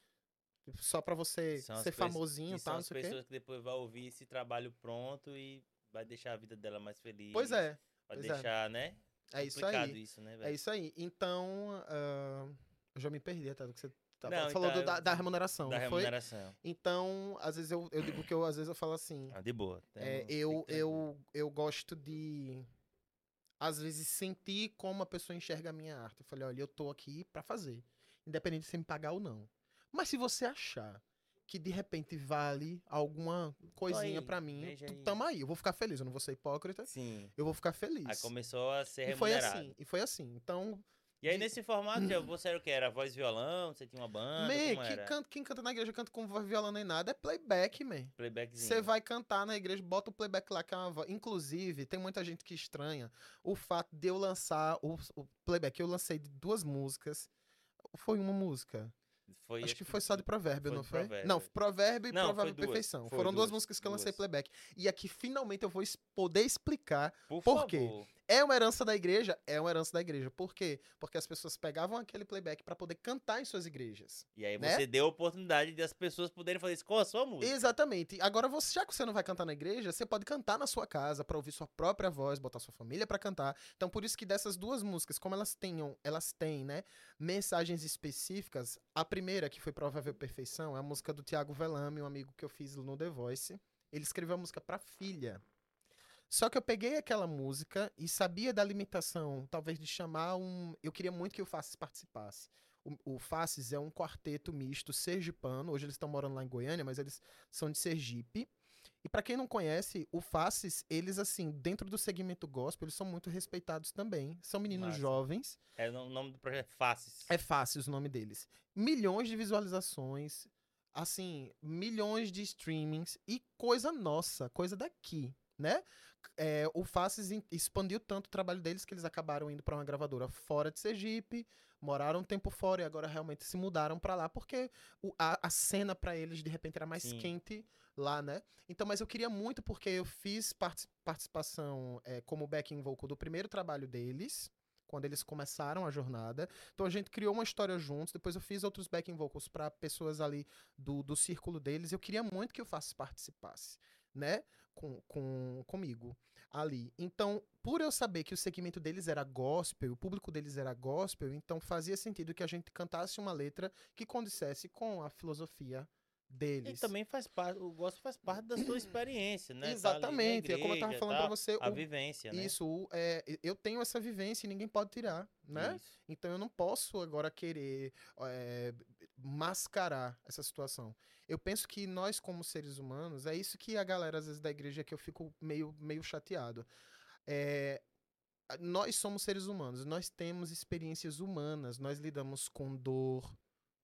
S2: tipo, só pra você
S1: São
S2: ser famosinho
S1: E são
S2: tal, não
S1: as
S2: sei o quê.
S1: pessoas que depois vão ouvir esse trabalho pronto e vai deixar a vida dela mais feliz.
S2: Pois é,
S1: Vai
S2: é.
S1: deixar, né?
S2: É isso
S1: Complicado
S2: aí.
S1: isso, né,
S2: É isso aí. Então, ah, eu já me perdi até do que você tava
S1: Não,
S2: falou
S1: então,
S2: da,
S1: eu-
S2: da remuneração,
S1: Da
S2: não foi?
S1: remuneração.
S2: Então, às vezes eu, eu digo que eu às vezes eu falo assim,
S1: Ah, de boa.
S2: é,
S1: Então,
S2: eu,
S1: fique tranquilo.
S2: eu, eu gosto de às vezes sentir como a pessoa enxerga a minha arte. Eu falei, olha, eu tô aqui pra fazer, independente de você me pagar ou não. Mas se você achar que de repente vale alguma coisinha pra mim, tamo aí. Eu vou ficar feliz, eu não vou ser hipócrita.
S1: Sim.
S2: Eu vou ficar feliz.
S1: Aí começou a ser
S2: E foi
S1: remunerado.
S2: assim, e foi assim. Então,
S1: E aí,
S2: De-
S1: nesse formato, você era o que? Era voz e violão? Você tinha uma banda?
S2: Man, quem canta, quem canta na igreja canta com voz violão nem nada, é playback, man.
S1: Playbackzinho.
S2: Você vai cantar na igreja, bota o playback lá, que é uma voz. Inclusive, tem muita gente que estranha o fato de eu lançar o, o playback. Eu lancei duas músicas. Foi uma música.
S1: Foi,
S2: Acho que foi só de provérbio,
S1: foi
S2: não foi?
S1: Provérbio.
S2: Não, provérbio e
S1: Não, foi
S2: provável perfeição.
S1: foi
S2: Foram duas,
S1: duas,
S2: músicas que eu lancei
S1: duas.
S2: playback. E aqui, finalmente, eu vou poder explicar.
S1: Por,
S2: por quê? É uma herança da igreja? É uma herança da igreja. Por quê? Porque as pessoas pegavam aquele playback pra poder cantar em suas igrejas.
S1: E aí
S2: né?
S1: você deu a oportunidade de as pessoas poderem fazer isso com a sua música.
S2: Exatamente. Agora, você, já que você não vai cantar na igreja, você pode cantar na sua casa pra ouvir sua própria voz, botar sua família pra cantar. Então, por isso que dessas duas músicas, como elas tenham, elas têm, né, mensagens específicas. A primeira, que foi Provável Perfeição, é a música do Tiago Velame, um amigo que eu fiz no The Voice. Ele escreveu a música pra filha. Só que eu peguei aquela música e sabia da limitação, talvez de chamar um. Eu queria muito que o Faces participasse. O, o Faces é um quarteto misto sergipano. Hoje eles estão morando lá em Goiânia, mas eles são de Sergipe. E pra quem não conhece, o Faces, eles assim, dentro do segmento gospel, eles são muito respeitados também. São meninos
S1: Massa.
S2: jovens.
S1: É o nome do projeto Faces.
S2: É fácil o nome deles. Milhões de visualizações, assim, milhões de streamings e coisa nossa, coisa daqui, né? É, o Faces expandiu tanto o trabalho deles que eles acabaram indo pra uma gravadora fora de Sergipe, moraram um tempo fora e agora realmente se mudaram pra lá porque o- a, a cena pra eles de repente era mais
S1: Sim.
S2: quente lá, né? Então, mas eu queria muito porque eu fiz parti- participação é, como backing vocal do primeiro trabalho deles quando eles começaram a jornada. Então a gente criou uma história juntos. Depois eu fiz outros backing vocals para pessoas ali do, do círculo deles. Eu queria muito que o Faces participasse, né? Com, com, comigo ali. Então, por eu saber que o segmento deles era gospel, o público deles era gospel, então fazia sentido que a gente cantasse uma letra que condissesse com a filosofia
S1: E
S2: deles.
S1: também faz parte, o gosto faz parte da sua experiência, né? Tá ali na
S2: Exatamente. é como eu tava
S1: igreja,
S2: falando
S1: tá?
S2: pra você.
S1: A
S2: o-
S1: vivência, né?
S2: isso, é, eu tenho essa vivência e ninguém pode tirar, né?
S1: Isso.
S2: Então eu não posso agora querer é, mascarar essa situação. Eu penso que nós, como seres humanos, é isso que a galera, às vezes, da igreja que eu fico meio, meio chateado. É, nós somos seres humanos, nós temos experiências humanas, nós lidamos com dor,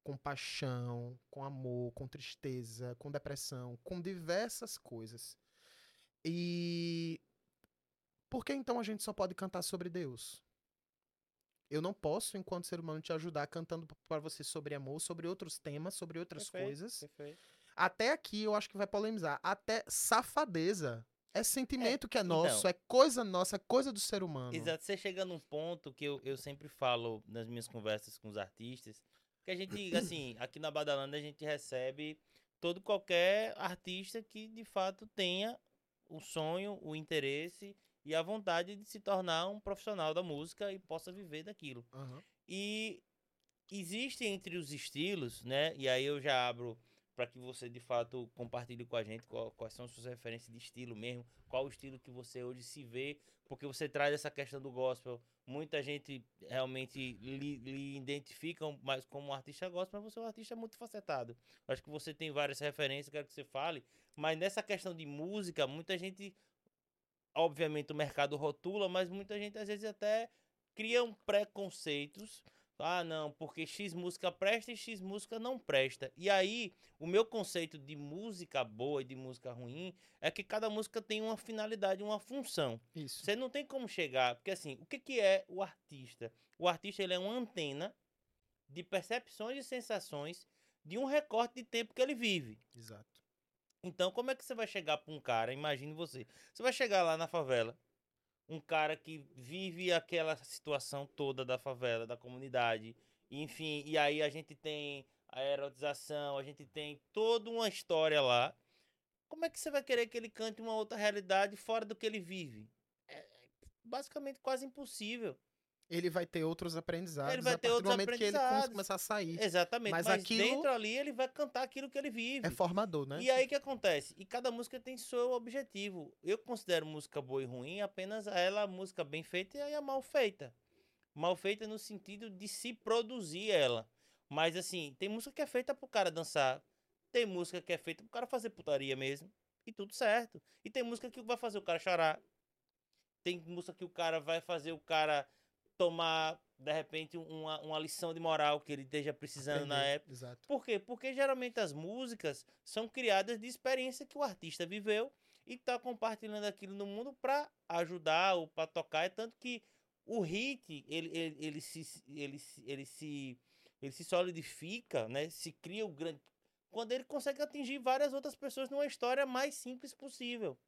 S2: com paixão, com amor, com tristeza, com depressão, com diversas coisas. E por que então a gente só pode cantar sobre Deus? Eu não posso, enquanto ser humano, te ajudar cantando para você sobre amor, sobre outros temas, sobre outras
S1: Perfeito,
S2: coisas.
S1: perfeito.
S2: Até aqui eu acho que vai polemizar. Até safadeza. É sentimento que é
S1: então.
S2: nosso, é coisa nossa, é coisa do ser humano.
S1: Exato, você chega num ponto que eu, eu sempre falo nas minhas conversas com os artistas, que a gente, assim, aqui na Badalanda a gente recebe todo qualquer artista que de fato tenha o sonho, o interesse e a vontade de se tornar um profissional da música e possa viver daquilo.
S2: Aham.
S1: E existe entre os estilos, né? E aí eu já abro para que você de fato compartilhe com a gente qual- quais são suas referências de estilo mesmo, qual o estilo que você hoje se vê, porque você traz essa questão do gospel. Muita gente realmente lhe, lhe identifica mais como um artista gospel, mas você é um artista muito facetado. Acho que você tem várias referências, quero que você fale, mas nessa questão de música, muita gente obviamente o mercado rotula, mas muita gente às vezes até criam preconceitos. Ah, não, porque X música presta e X música não presta. E aí, o meu conceito de música boa e de música ruim é que cada música tem uma finalidade, uma função.
S2: Isso.
S1: Você não tem como chegar, porque assim, o que, que é o artista? O artista ele é uma antena de percepções e sensações de um recorte de tempo que ele vive.
S2: Exato.
S1: Então, como é que você vai chegar para um cara? Imagine você. Você vai chegar lá na favela, um cara que vive aquela situação toda da favela, da comunidade, enfim, e aí a gente tem a erotização, a gente tem toda uma história lá. Como é que você vai querer que ele cante uma outra realidade fora do que ele vive? É basicamente quase impossível.
S2: Ele vai ter outros aprendizados
S1: Ele vai ter outros
S2: momento que ele começar a sair.
S1: Exatamente.
S2: Mas
S1: Mas,
S2: aquilo-
S1: dentro ali ele vai cantar aquilo que ele vive.
S2: É formador, né?
S1: E aí o que acontece? E cada música tem seu objetivo. Eu considero música boa e ruim apenas ela a música bem feita e a mal feita. Mal feita no sentido de se produzir ela. Mas assim, tem música que é feita pro cara dançar. Tem música que é feita pro cara fazer putaria mesmo. E tudo certo. E tem música que vai fazer o cara chorar. Tem música que o cara vai fazer o cara tomar, de repente, uma, uma lição de moral que ele esteja precisando na
S2: Aprender,
S1: época.
S2: Exato.
S1: Por quê? Porque geralmente as músicas são criadas de experiência que o artista viveu e está compartilhando aquilo no mundo para ajudar ou para tocar. É tanto que o hit, ele, ele, ele, se, ele, se- ele, se, ele se solidifica, né? se cria o grande. Quando ele consegue atingir várias outras pessoas numa história mais simples possível.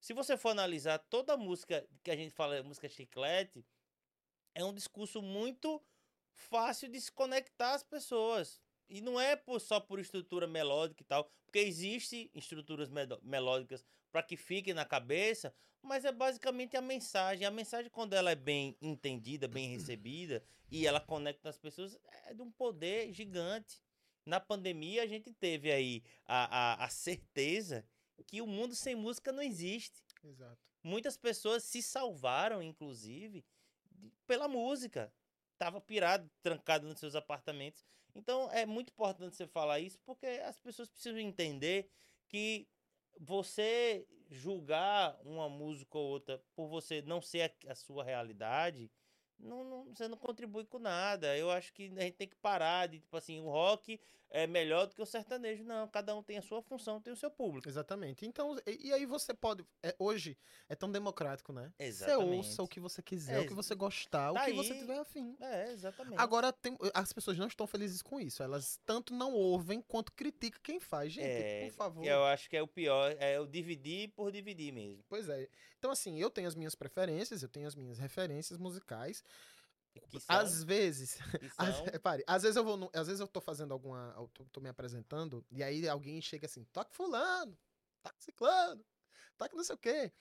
S1: Se você for analisar toda a música que a gente fala, música chiclete, é um discurso muito fácil de se conectar às pessoas. E não é por, só por estrutura melódica e tal, porque existe estruturas melódicas para que fiquem na cabeça, mas é basicamente a mensagem. A mensagem, quando ela é bem entendida, bem recebida, e ela conecta as pessoas, é de um poder gigante. Na pandemia, a gente teve aí a, a, a certeza que o mundo sem música não existe.
S2: Exato.
S1: Muitas pessoas se salvaram, inclusive, pela música. Tava pirado, trancado nos seus apartamentos. Então é muito importante você falar isso, porque as pessoas precisam entender que você julgar uma música ou outra por você não ser a, sua realidade, não, não- você não contribui com nada. Eu acho que a gente tem que parar de, tipo assim, o rock é melhor do que o sertanejo. Não, cada um tem a sua função, tem o seu público.
S2: Exatamente. Então, e, e aí você pode. é, hoje é tão democrático, né? Você
S1: Exatamente.
S2: ouça o que você quiser,
S1: É,
S2: o que você gostar,
S1: tá
S2: o que você
S1: aí.
S2: tiver afim.
S1: É, exatamente.
S2: Agora, tem- as pessoas não estão felizes com isso. Elas tanto não ouvem quanto criticam quem faz. Gente,
S1: É,
S2: por favor.
S1: eu acho que é o pior, é o dividir por dividir mesmo.
S2: Pois é. Então, assim, eu tenho as minhas preferências, eu tenho as minhas referências musicais.
S1: Que são,
S2: Às vezes,
S1: que
S2: às,
S1: são-
S2: repare, às vezes eu vou, no- às vezes eu tô fazendo alguma, eu tô, tô me apresentando e aí alguém chega assim, toque fulano, toque ciclano, toque não sei o quê.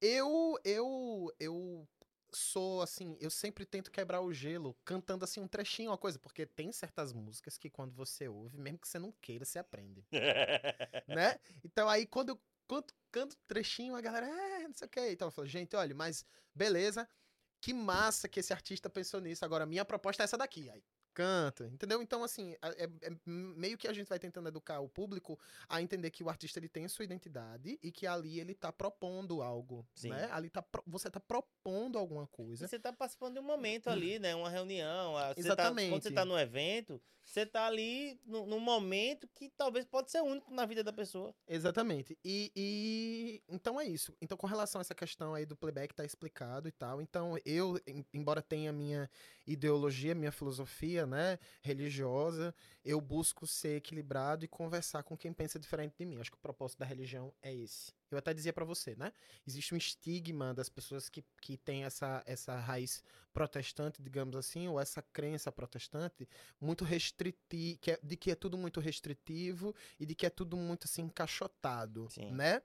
S2: Eu, eu, eu sou assim, eu sempre tento quebrar o gelo cantando assim um trechinho, uma coisa, porque tem certas músicas que quando você ouve, mesmo que você não queira, você aprende, né? Então aí quando eu canto, canto trechinho, a galera, é, não sei o quê. Então eu falo, gente, olha, mas beleza, que massa que esse artista pensou nisso. Agora, minha proposta é essa daqui. Aí canta, entendeu? Então, assim, é, é meio que a gente vai tentando educar o público a entender que o artista ele tem sua identidade e que ali ele tá propondo algo,
S1: Sim.
S2: né? Ali tá, você tá propondo alguma
S1: E
S2: coisa.
S1: você tá participando de um momento ali, né? Uma reunião. a- você tá-
S2: Exatamente.
S1: quando você tá no evento, você tá ali num momento que talvez pode ser único na vida da pessoa.
S2: Exatamente. E, e- então é isso. Então, com relação a essa questão aí do playback, tá explicado e tal. Então, eu, em- embora tenha minha ideologia, minha filosofia, né, religiosa, eu busco ser equilibrado e conversar com quem pensa diferente de mim. Acho que o propósito da religião é esse. Eu até dizia pra você, né? Existe um estigma das pessoas que, que têm essa, essa raiz protestante, digamos assim, ou essa crença protestante, muito restritivo, de que é tudo muito restritivo e de que é tudo muito assim encaixotado,
S1: Sim.
S2: né?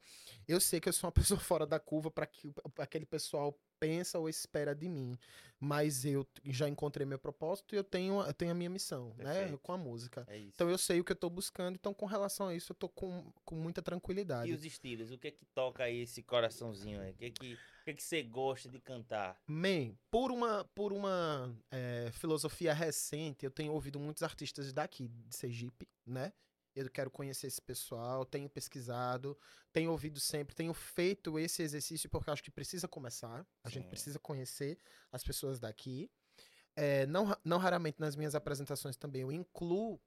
S2: Eu sei que eu sou uma pessoa fora da curva para que aquele pessoal pensa ou espera de mim, mas eu já encontrei meu propósito e eu tenho eu tenho a minha missão, né,
S1: Perfeito.
S2: com a música.
S1: É.
S2: Então eu sei o que eu tô buscando, então com relação a isso eu tô com, com muita tranquilidade.
S1: E os estilos? O que é que toca aí esse coraçãozinho aí? O que é que, o que, é que você gosta de cantar?
S2: Man, por uma, por uma eh, filosofia recente, eu tenho ouvido muitos artistas daqui, de Sergipe, né? Eu quero conhecer esse pessoal, tenho pesquisado, tenho ouvido sempre, tenho feito esse exercício porque acho que precisa começar. A gente
S1: Sim.
S2: precisa conhecer as pessoas daqui. Eh, não, não raramente nas minhas apresentações também eu incluo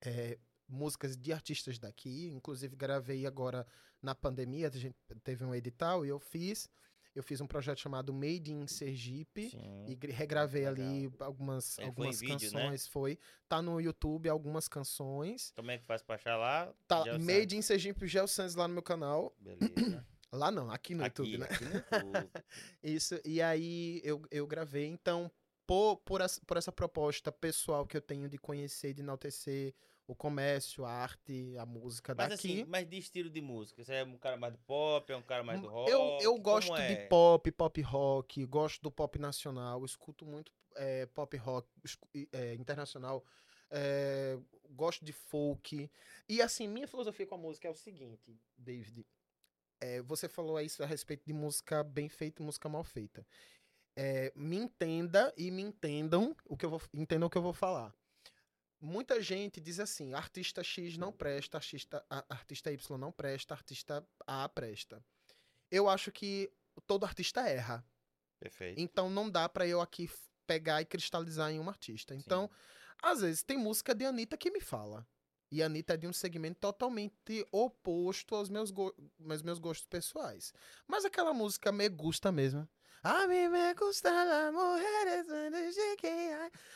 S2: eh, músicas de artistas daqui. Inclusive, gravei agora na pandemia, a gente teve um edital e eu fiz. Eu fiz um projeto chamado Made in Sergipe.
S1: Sim.
S2: E regravei
S1: legal.
S2: ali algumas,
S1: É, foi em
S2: algumas
S1: vídeo, né?
S2: canções. Foi. Tá no YouTube algumas canções.
S1: Como é que faz pra achar lá?
S2: Tá
S1: Já
S2: Made in Sergipe Gel Sands lá no meu canal.
S1: Beleza.
S2: Lá não, aqui no
S1: aqui,
S2: YouTube, né?
S1: aqui no YouTube.
S2: Isso. E aí eu, eu gravei. Então, por, por, essa, por essa proposta pessoal que eu tenho de conhecer, de enaltecer o comércio, a arte, a música
S1: Mas
S2: daqui.
S1: assim, mas de estilo de música? Você é um cara mais do pop, é um cara mais do rock?
S2: eu, eu gosto
S1: é?
S2: de pop, pop rock, gosto do pop nacional, escuto muito é, pop rock é, internacional, é, gosto de folk. E assim, minha filosofia com a música é o seguinte, David. é, você falou isso a respeito de música bem feita e música mal feita. É, me entenda e me entendam o que eu vou, entendam o que eu vou falar. Muita gente diz assim: artista X não presta, artista, artista Y não presta, artista A presta. Eu acho que todo artista erra.
S1: Perfeito.
S2: Então não dá pra eu aqui pegar e cristalizar em um artista. Então, às vezes tem música de Anitta que me fala. E a Anitta é de um segmento totalmente oposto aos meus, go aos meus gostos pessoais. Mas aquela música me gusta mesmo. A mim me gusta.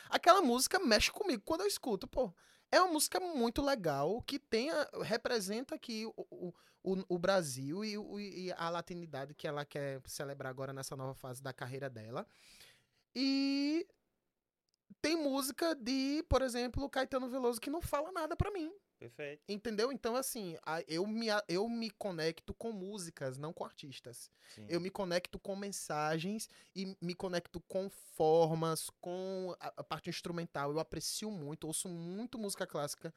S2: Aquela música mexe comigo quando eu escuto, pô. É uma música muito legal que tem representa aqui o, o, o, Brasil e, o- e a latinidade que ela quer celebrar agora nessa nova fase da carreira dela. E tem música de, por exemplo, Caetano Veloso que não fala nada pra mim.
S1: Perfeito.
S2: Entendeu? Então, assim, eu me, eu me conecto com músicas, não com artistas.
S1: Sim.
S2: Eu me conecto com mensagens e me conecto com formas, com a parte instrumental. Eu aprecio muito, ouço muito música clássica.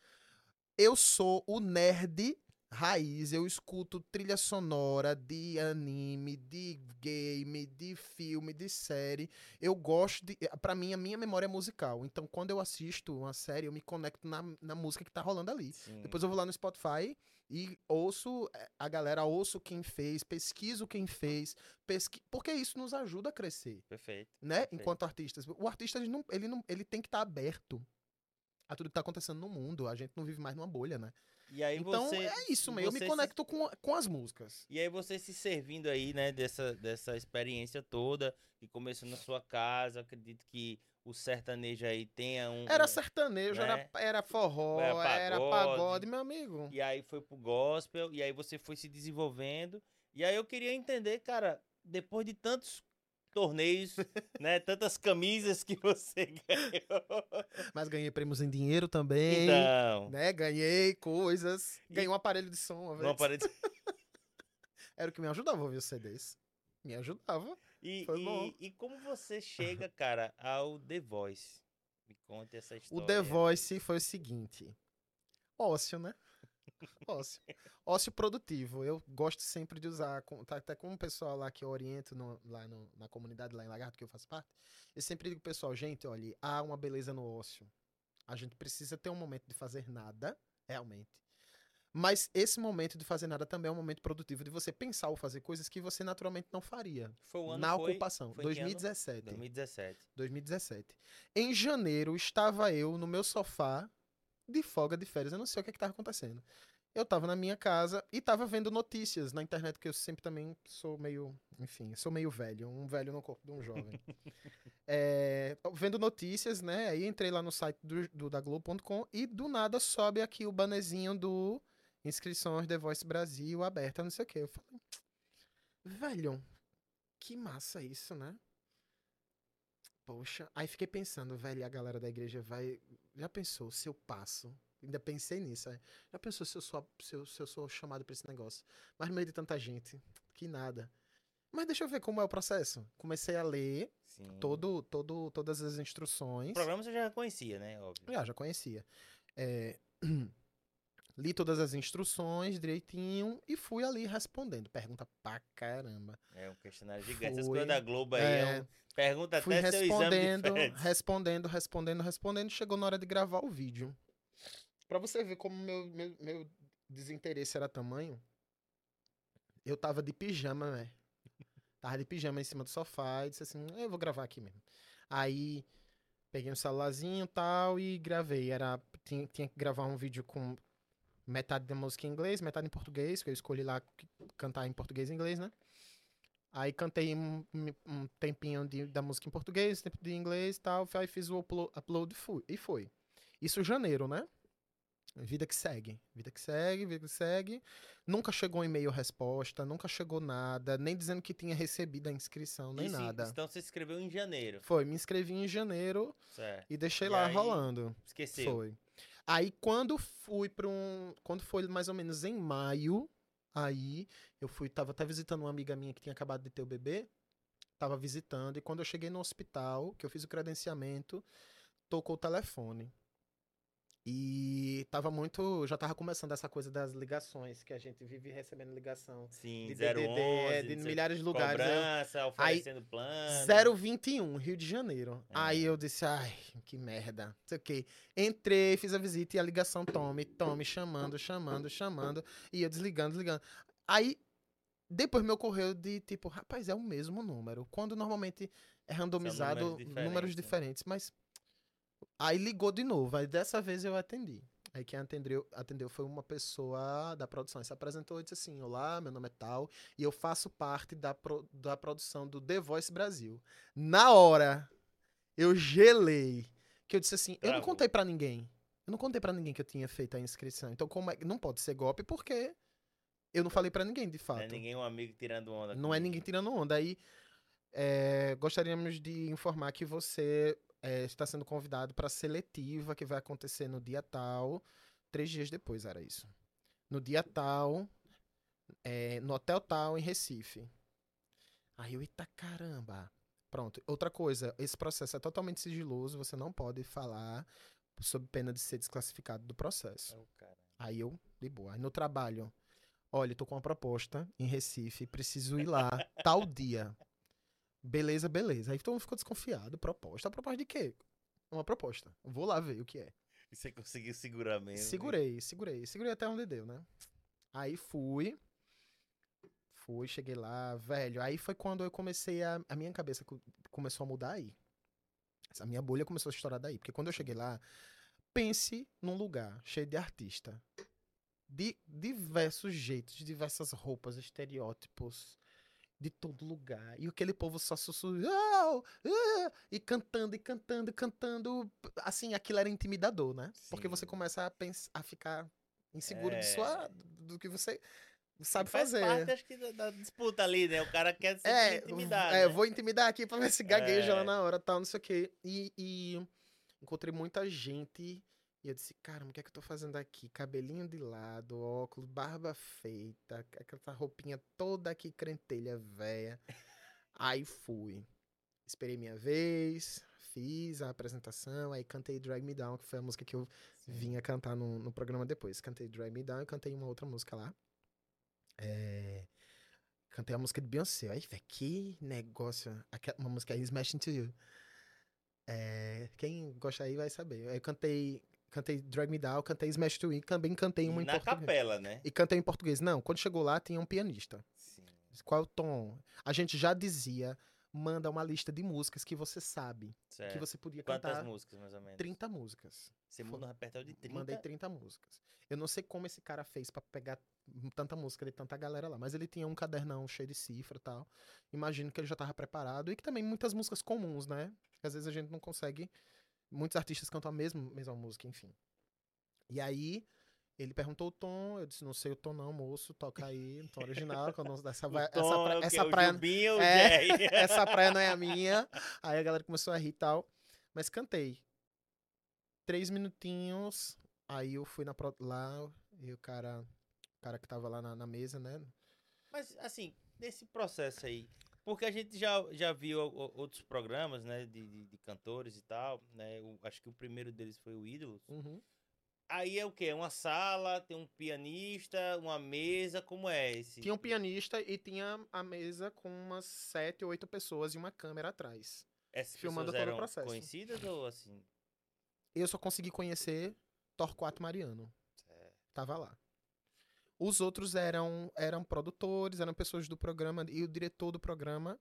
S2: Eu sou o nerd raiz, eu escuto trilha sonora de anime, de game, de filme, de série. Eu gosto de. Pra mim, a minha memória é musical. Então, quando eu assisto uma série, eu me conecto na, na música que tá rolando ali.
S1: Sim.
S2: Depois eu vou lá no Spotify e ouço eh, a galera, ouço quem fez, pesquiso quem fez, pesqui... porque isso nos ajuda a crescer,
S1: Perfeito.
S2: né?
S1: Perfeito.
S2: Enquanto artistas. O artista, ele, não, ele, não, ele tem que estar aberto a tudo que tá acontecendo no mundo. A gente não vive mais numa bolha, né?
S1: E aí
S2: então
S1: você,
S2: é isso mesmo. Eu me
S1: você se-
S2: conecto com, com as músicas.
S1: E aí você se servindo aí, né, dessa, dessa experiência toda, que começou na sua casa, acredito que o sertanejo aí tenha um...
S2: Era sertanejo,
S1: né?
S2: era, era forró,
S1: Era
S2: era
S1: pagode.
S2: pagode, meu amigo.
S1: E aí foi pro gospel, e aí você foi se desenvolvendo. E aí eu queria entender, cara, depois de tantos torneios, né, tantas camisas que você ganhou.
S2: Mas ganhei prêmios em dinheiro também.
S1: Então,
S2: Né? Ganhei coisas. Ganhei um aparelho de som uma vez.
S1: não parei de...
S2: Era o que me ajudava a ouvir os CDs. Me ajudava.
S1: E,
S2: Foi
S1: e-
S2: bom.
S1: e como você chega, cara, ao The Voice? Me conta essa história.
S2: O The Voice foi o seguinte. Ócio, né? Ócio. Ócio produtivo. Eu gosto sempre de usar, tá até com o pessoal lá que eu oriento no- lá no- na comunidade lá em Lagarto, que eu faço parte. Eu sempre digo pessoal, gente, olha, há uma beleza no ócio. A gente precisa ter um momento de fazer nada, realmente. Mas esse momento de fazer nada também é um momento produtivo de você pensar ou fazer coisas que você naturalmente não faria.
S1: Foi o ano
S2: na
S1: foi
S2: ocupação.
S1: foi que ano?
S2: 2017.
S1: 2017.
S2: 2017. Em janeiro, estava eu no meu sofá de folga de férias. Eu não sei o que estava acontecendo. Eu estava na minha casa e estava vendo notícias na internet, que eu sempre também sou meio, enfim, sou meio velho, um velho no corpo de um jovem. É, vendo notícias, né? Aí entrei lá no site do, do da Globo.com e do nada sobe aqui o banezinho do inscrições The Voice Brasil aberta, não sei o que. Eu falei, velho, que massa isso, né? Poxa, aí fiquei pensando, velho, a galera da igreja vai. Já pensou se eu passo? Ainda pensei nisso. é. Já pensou se eu sou, se eu, se eu sou chamado pra esse negócio? Mas no meio de tanta gente, que nada. Mas deixa eu ver como é o processo. Comecei a ler
S1: Sim.
S2: todo, todo, todas as instruções.
S1: O programa você já conhecia, né? Óbvio.
S2: Já, já conhecia. É, li todas as instruções direitinho e fui ali respondendo. Pergunta pra caramba.
S1: É um questionário gigante. Essas
S2: Fui.
S1: coisas da Globo aí é,
S2: É,
S1: um... Pergunta
S2: Fui
S1: até seu exame de
S2: respondendo, respondendo, respondendo, respondendo. Chegou na hora de gravar o vídeo. Pra você ver como meu, meu, meu desinteresse era tamanho, eu tava de pijama, né? Tava de pijama em cima do sofá e disse assim: eu vou gravar aqui mesmo. Aí peguei um celularzinho e tal e gravei. Era, tinha, tinha que gravar um vídeo com metade da música em inglês, metade em português, que eu escolhi lá cantar em português e inglês, né? Aí cantei um, um tempinho de- da música em português, tempo de inglês e tal. Aí fiz o uplo- upload fui, e foi. Isso em janeiro, né? Vida que segue. Vida que segue, vida que segue. Nunca chegou um e-mail resposta, nunca chegou nada, nem dizendo que tinha recebido a inscrição, nem
S1: Isso,
S2: nada.
S1: Então você se inscreveu em janeiro.
S2: Foi, me inscrevi em janeiro
S1: Certo.
S2: e deixei
S1: E
S2: lá
S1: aí,
S2: rolando.
S1: Esqueceu.
S2: Foi. Aí quando fui para um, quando foi mais ou menos em maio, aí eu fui, tava até visitando uma amiga minha que tinha acabado de ter o bebê, tava visitando e quando eu cheguei no hospital, que eu fiz o credenciamento, tocou o telefone. E tava muito, já tava começando essa coisa das ligações, que a gente vive recebendo ligação
S1: Sim,
S2: de
S1: 011,
S2: DDD, é, de
S1: sei,
S2: milhares de lugares. Eu-
S1: Cobrança, oferecendo plano.
S2: 021, Rio de Janeiro.
S1: É.
S2: Aí eu disse, ai, que merda. Não sei o quê. Entrei, fiz a visita e a ligação tome, tome, chamando, chamando, chamando. E eu desligando, desligando. Aí Depois me ocorreu de tipo, rapaz, é o mesmo número. Quando normalmente é randomizado
S1: números
S2: números
S1: diferentes,
S2: diferentes,
S1: né?
S2: mas. Aí ligou de novo. Aí dessa vez eu atendi. Aí quem atendeu, atendeu foi uma pessoa da produção. Ele se apresentou e disse assim: Olá, meu nome é tal. E eu faço parte da, pro- da produção do The Voice Brasil. Na hora, eu gelei. Que eu disse assim: Eu não contei pra ninguém. Eu não contei pra ninguém que eu tinha feito a inscrição. Então, como é não pode ser golpe porque eu não falei pra ninguém, de
S1: Não
S2: fato.
S1: é ninguém um amigo tirando onda.
S2: Não é ninguém tirando onda. Aí é, gostaríamos de informar que você é, está sendo convidado para a seletiva que vai acontecer no dia tal. Três dias depois era isso. No dia tal, é, no hotel tal, em Recife. Aí eu, eita caramba. Pronto. Outra coisa, esse processo é totalmente sigiloso, você não pode falar sob pena de ser desclassificado do processo.
S1: Cara.
S2: Aí eu, de boa. Aí no trabalho, olha, tô com uma proposta em Recife, preciso ir lá, tal dia. Beleza, beleza. Aí todo mundo ficou desconfiado. Proposta? Proposta de quê? Uma proposta. Vou lá ver o que é.
S1: E você conseguiu segurar mesmo.
S2: Segurei, segurei. Segurei até onde deu, né? Aí fui. Fui, cheguei lá, velho. Aí foi quando eu comecei a. A minha cabeça co- começou a mudar aí. A minha bolha começou a estourar daí. Porque quando eu cheguei lá, pense num lugar cheio de artista. De diversos jeitos, de diversas roupas, estereótipos. De todo lugar. E aquele povo só sussurrando. E cantando, e cantando, e cantando. Assim, aquilo era intimidador, né? Porque você
S1: Sim.
S2: começa a, pensar, a ficar inseguro
S1: É.
S2: de sua, do que você sabe
S1: Faz
S2: fazer.
S1: parte, acho que, da, da disputa ali, né? O cara quer se
S2: É,
S1: intimidar.
S2: é,
S1: né?
S2: vou intimidar aqui pra ver se gagueja lá
S1: É.
S2: na hora, tal, não sei o quê. E, e encontrei muita gente e eu disse, caramba, o que é que eu tô fazendo aqui? Cabelinho de lado, óculos, barba feita, aquela roupinha toda aqui, crentelha véia. Aí fui. Esperei minha vez, fiz a apresentação, aí cantei Drag Me Down, que foi a música que eu
S1: Sim.
S2: vinha cantar no, no programa depois. Cantei Drag Me Down e cantei uma outra música lá. É, Cantei a música de Beyoncé. Aí, velho, que negócio. Uma música aí, Smash Into You. É, quem gosta aí vai saber. Aí eu cantei, cantei Drag Me Down, cantei Smash To You, também cantei
S1: E
S2: uma em
S1: na
S2: português.
S1: capela, né?
S2: E cantei em português. Não, quando chegou lá, tinha um pianista.
S1: Sim.
S2: Qual é o tom? A gente já dizia, manda uma lista de músicas que você sabe,
S1: Certo.
S2: que você podia
S1: Quantas
S2: cantar.
S1: músicas, mais ou menos?
S2: 30 músicas.
S1: Você muda um repertório de 30?
S2: Mandei 30 músicas. Eu não sei como esse cara fez pra pegar tanta música de tanta galera lá, mas ele tinha um cadernão cheio de cifra e tal. Imagino que ele já tava preparado e que também muitas músicas comuns, né? Que às vezes a gente não consegue. Muitos artistas cantam a mesma, mesma música, enfim. E aí ele perguntou o tom, eu disse, não sei o tom não, moço, toca aí, tom original, que eu não, essa, essa, pra-
S1: é
S2: essa praia,
S1: Jubinho
S2: É, essa praia não é a minha. Aí a galera começou a rir e tal. Mas cantei. Três minutinhos. Aí eu fui na lá e o cara, o cara que tava lá na, na mesa, né?
S1: Mas, assim, nesse processo aí, porque a gente já, já viu outros programas, né, de, de, de cantores e tal, né, o- acho que o primeiro deles foi o Ídolos.
S2: Uhum.
S1: Aí é o quê? Uma sala, tem um pianista, uma mesa, como é esse?
S2: Tinha um pianista e tinha a mesa com umas sete, oito pessoas e uma câmera atrás.
S1: Essas
S2: filmando
S1: pessoas
S2: todo o processo.
S1: conhecidas ou assim?
S2: Eu só consegui conhecer Torquato Mariano.
S1: É,
S2: Tava lá. Os outros eram, eram produtores, eram pessoas do programa e o diretor do programa,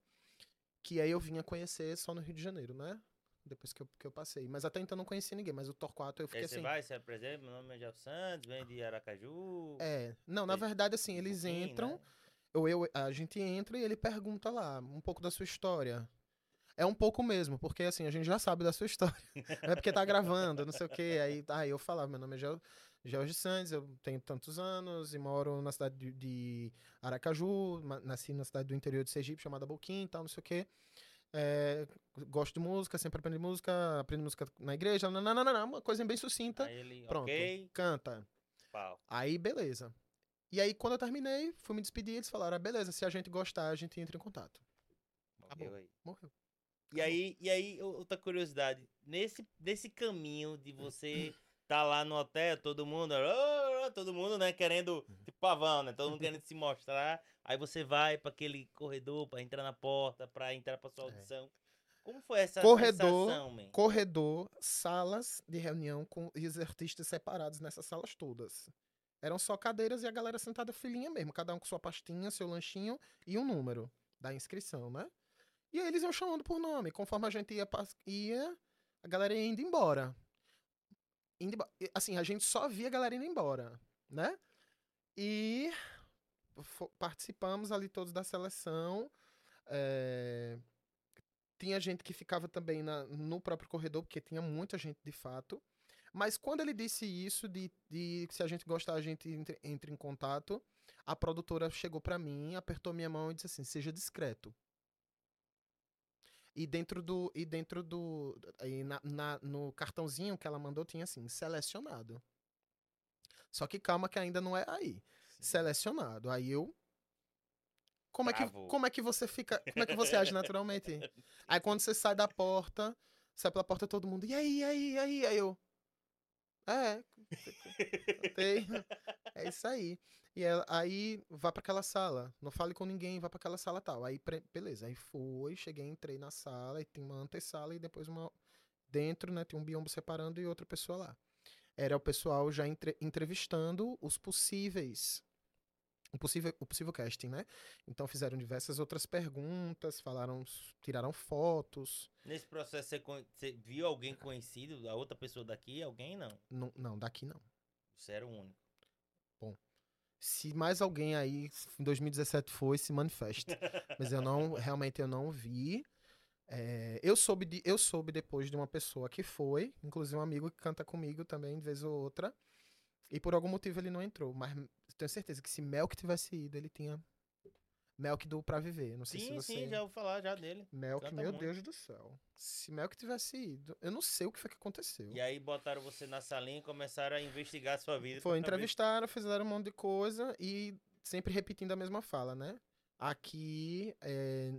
S2: que aí eu vinha conhecer só no Rio de Janeiro, né? Depois que eu, que eu passei. Mas até então não conhecia ninguém, mas o Torquato eu
S1: Aí
S2: fiquei
S1: você
S2: assim.
S1: vai, você apresenta, meu nome é Gelson Santos, vem de Aracaju.
S2: É, não, na verdade, assim, eles
S1: pouquinho,
S2: entram,
S1: né?
S2: ou eu, a gente entra e ele pergunta lá um pouco da sua história. É um pouco mesmo, porque assim, a gente já sabe da sua história. Não é porque tá gravando, não sei o quê. Aí, aí eu falava, meu nome é Geo- George Santos, eu tenho tantos anos e moro na cidade de, de Aracaju, nasci na cidade do interior de Sergipe, chamada Boquim e tal, não sei o quê. É, gosto de música, sempre aprendi música, aprendi música na igreja, nananana, uma coisa bem sucinta.
S1: Aí ele,
S2: Pronto,
S1: ok,
S2: canta. Aí, beleza. E aí, quando eu terminei, fui me despedir, eles falaram, ah, beleza, se a gente gostar, a gente entra em contato.
S1: Morreu aí.
S2: Morreu.
S1: E aí, e aí, outra curiosidade, nesse, nesse caminho de você tá lá no hotel, todo mundo, todo mundo, né, querendo, tipo pavão, né, todo mundo querendo se mostrar, aí você vai pra aquele corredor pra entrar na porta, pra entrar pra sua
S2: É.
S1: audição. Como foi essa
S2: Corredor,
S1: sensação, man?
S2: Corredor, salas de reunião com os artistas separados nessas salas todas. Eram só cadeiras e a galera sentada filinha mesmo, cada um com sua pastinha, seu lanchinho e um número da inscrição, né? E aí eles iam chamando por nome. Conforme a gente ia, ia a galera ia indo embora. Indo embo- e, Assim, a gente só via a galera indo embora, né? E participamos ali todos da seleção. é, Tinha gente que ficava também na- no próprio corredor, porque tinha muita gente de fato. Mas quando ele disse isso, de, de se a gente gostar, a gente entre, entre em contato, a produtora chegou pra mim, apertou minha mão e disse assim: seja discreto. E dentro do. E dentro do. Aí na, na- no cartãozinho que ela mandou tinha assim, selecionado. Só que calma que ainda não é aí. Selecionado. Aí eu. Como é, que, como é que você fica. Como é que você age naturalmente? Aí quando você sai da porta, sai pela porta todo mundo. E aí, e aí, e aí? Aí eu. É. Tem. É isso aí. E ela- aí vá pra aquela sala. Não fale com ninguém, vá pra aquela sala tal. Aí, pre- beleza. Aí fui, cheguei, entrei na sala e tem uma antessala e depois uma. Dentro, né? Tem um biombo separando e outra pessoa lá. Era o pessoal já entre- entrevistando os possíveis. O possível, o possível casting, né? Então fizeram diversas outras perguntas, falaram, tiraram fotos.
S1: Nesse processo, você, você viu alguém conhecido, a outra pessoa daqui? Alguém não?
S2: Não, não, daqui não.
S1: Você era o único.
S2: Se mais alguém aí em 2017 foi, se manifeste. Mas eu não, realmente eu não vi. É, eu, soube de, eu soube depois de uma pessoa que foi, inclusive um amigo que canta comigo também, de vez ou outra. E por algum motivo ele não entrou. Mas tenho certeza que se Melk tivesse ido, ele tinha. Melk do Pra Viver. Não sei se
S1: Sim,
S2: você.
S1: sim, já vou falar já dele.
S2: Melk, meu
S1: muito.
S2: Deus do céu. Se Melk tivesse ido, eu não sei o que foi que aconteceu.
S1: E aí botaram você na salinha e começaram a investigar a sua vida.
S2: Foi,
S1: pra saber-
S2: entrevistaram, fizeram um monte de coisa e sempre repetindo a mesma fala, né? Aqui, é,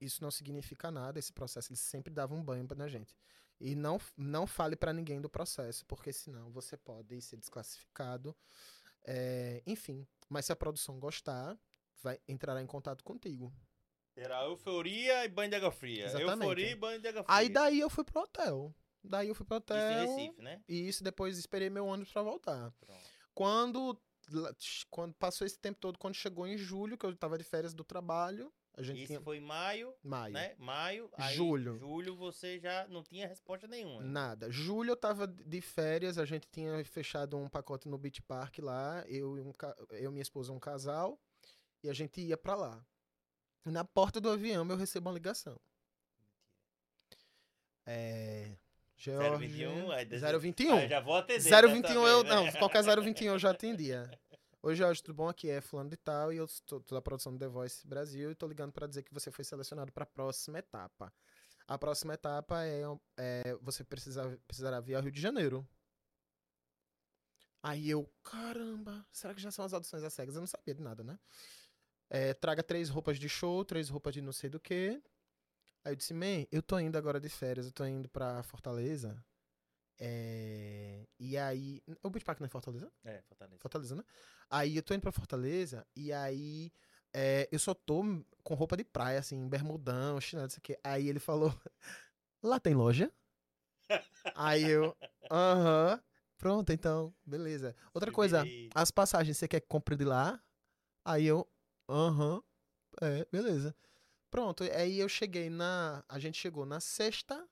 S2: isso não significa nada, esse processo, eles sempre davam um banho na gente. E não, não fale pra ninguém do processo, porque senão você pode ser desclassificado. É, enfim, mas se a produção gostar, vai entrará em contato contigo.
S1: Era euforia e banho de água fria.
S2: Exatamente.
S1: Euforia e banho de água fria.
S2: Aí daí eu fui pro hotel. Daí eu fui pro
S1: Isso
S2: hotel.
S1: em Recife, né?
S2: E isso depois esperei meu ônibus pra voltar.
S1: Pronto.
S2: Quando, quando passou esse tempo todo, quando chegou em julho, que eu tava de férias do trabalho, a gente
S1: Isso
S2: tinha
S1: foi maio,
S2: maio.
S1: né? Maio. Aí,
S2: Julho.
S1: Julho você já não tinha resposta nenhuma.
S2: Nada. Julho eu tava de férias, a gente tinha fechado um pacote no Beach Park lá, eu e um, eu, minha esposa, um casal, e a gente ia pra lá. Na porta do avião eu recebo uma ligação. É. George,
S1: 021, aí desse-
S2: 021.
S1: Aí já vou atender.
S2: 021
S1: dessa
S2: eu.
S1: vez, né?
S2: Não, qualquer 021 eu já atendia. Oi, Jorge, tudo bom? Aqui é fulano de tal e eu tô da produção do The Voice Brasil e tô ligando pra dizer que você foi selecionado pra próxima etapa. A próxima etapa é, é você precisa, precisará vir ao Rio de Janeiro. Aí eu, caramba, será que já são as audições às cegas? Eu não sabia de nada, né? É, traga três roupas de show, três roupas de não sei do que. Aí eu disse, man, eu tô indo agora de férias, eu tô indo pra Fortaleza. É, e aí. O Beach Park não é Fortaleza?
S1: É, Fortaleza.
S2: Fortaleza, né? Aí eu tô indo pra Fortaleza e aí é, eu só tô com roupa de praia, assim, bermudão, chinelo, isso aqui. Aí ele falou: Lá tem loja? aí eu, aham, pronto, então, beleza. Outra coisa, as passagens você quer que compre de lá? Aí eu, aham, é, beleza. Pronto, aí eu cheguei na. A gente chegou na sexta.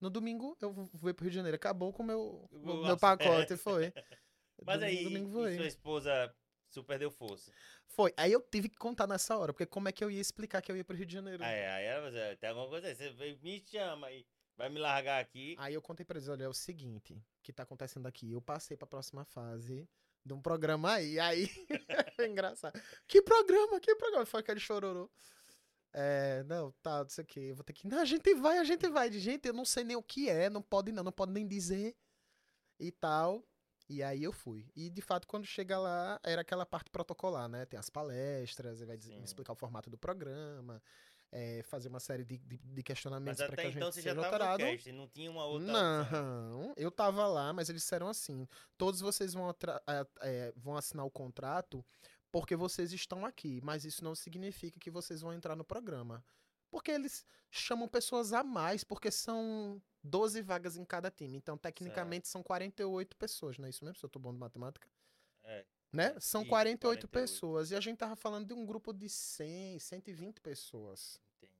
S2: No domingo eu fui pro Rio de Janeiro. Acabou com o meu, o meu pacote, foi.
S1: Mas
S2: Dom-
S1: aí,
S2: domingo foi.
S1: sua esposa super deu força.
S2: Foi. Aí eu tive que contar nessa hora, porque como é que eu ia explicar que eu ia pro Rio de Janeiro?
S1: Aí, aí ela "É, tem alguma coisa aí. Você me chama aí. Vai me largar aqui.
S2: Aí eu contei pra eles, olha, é o seguinte, que tá acontecendo aqui. Eu passei pra próxima fase de um programa aí. Aí, é engraçado. Que programa? Que programa? Foi aquele chororô. É, não, tá, não sei o que. Vou ter que. Não, a gente vai, a gente vai. De gente, eu não sei nem o que é, não pode não, não pode nem dizer. E tal. E aí eu fui. E de fato, quando chega lá, era aquela parte protocolar, né? Tem as palestras, vai dizer-
S1: Sim.
S2: explicar o formato do programa, é, fazer uma série de, de, de questionamentos para que a gente
S1: então você já
S2: seja alterado.
S1: no cast, não tinha uma outra opção.
S2: Não, eu tava lá, mas eles disseram assim: todos vocês vão, é, vão assinar o contrato porque vocês estão aqui, mas isso não significa que vocês vão entrar no programa. Porque eles chamam pessoas a mais, porque são 12 vagas em cada time. Então, tecnicamente, são 48 pessoas, não é isso mesmo? Se eu tô bom de matemática.
S1: É.
S2: Né?
S1: É,
S2: São
S1: isso,
S2: 48,
S1: 48.
S2: pessoas. E a gente tava falando de um grupo de 100, 120 pessoas.
S1: Entendi.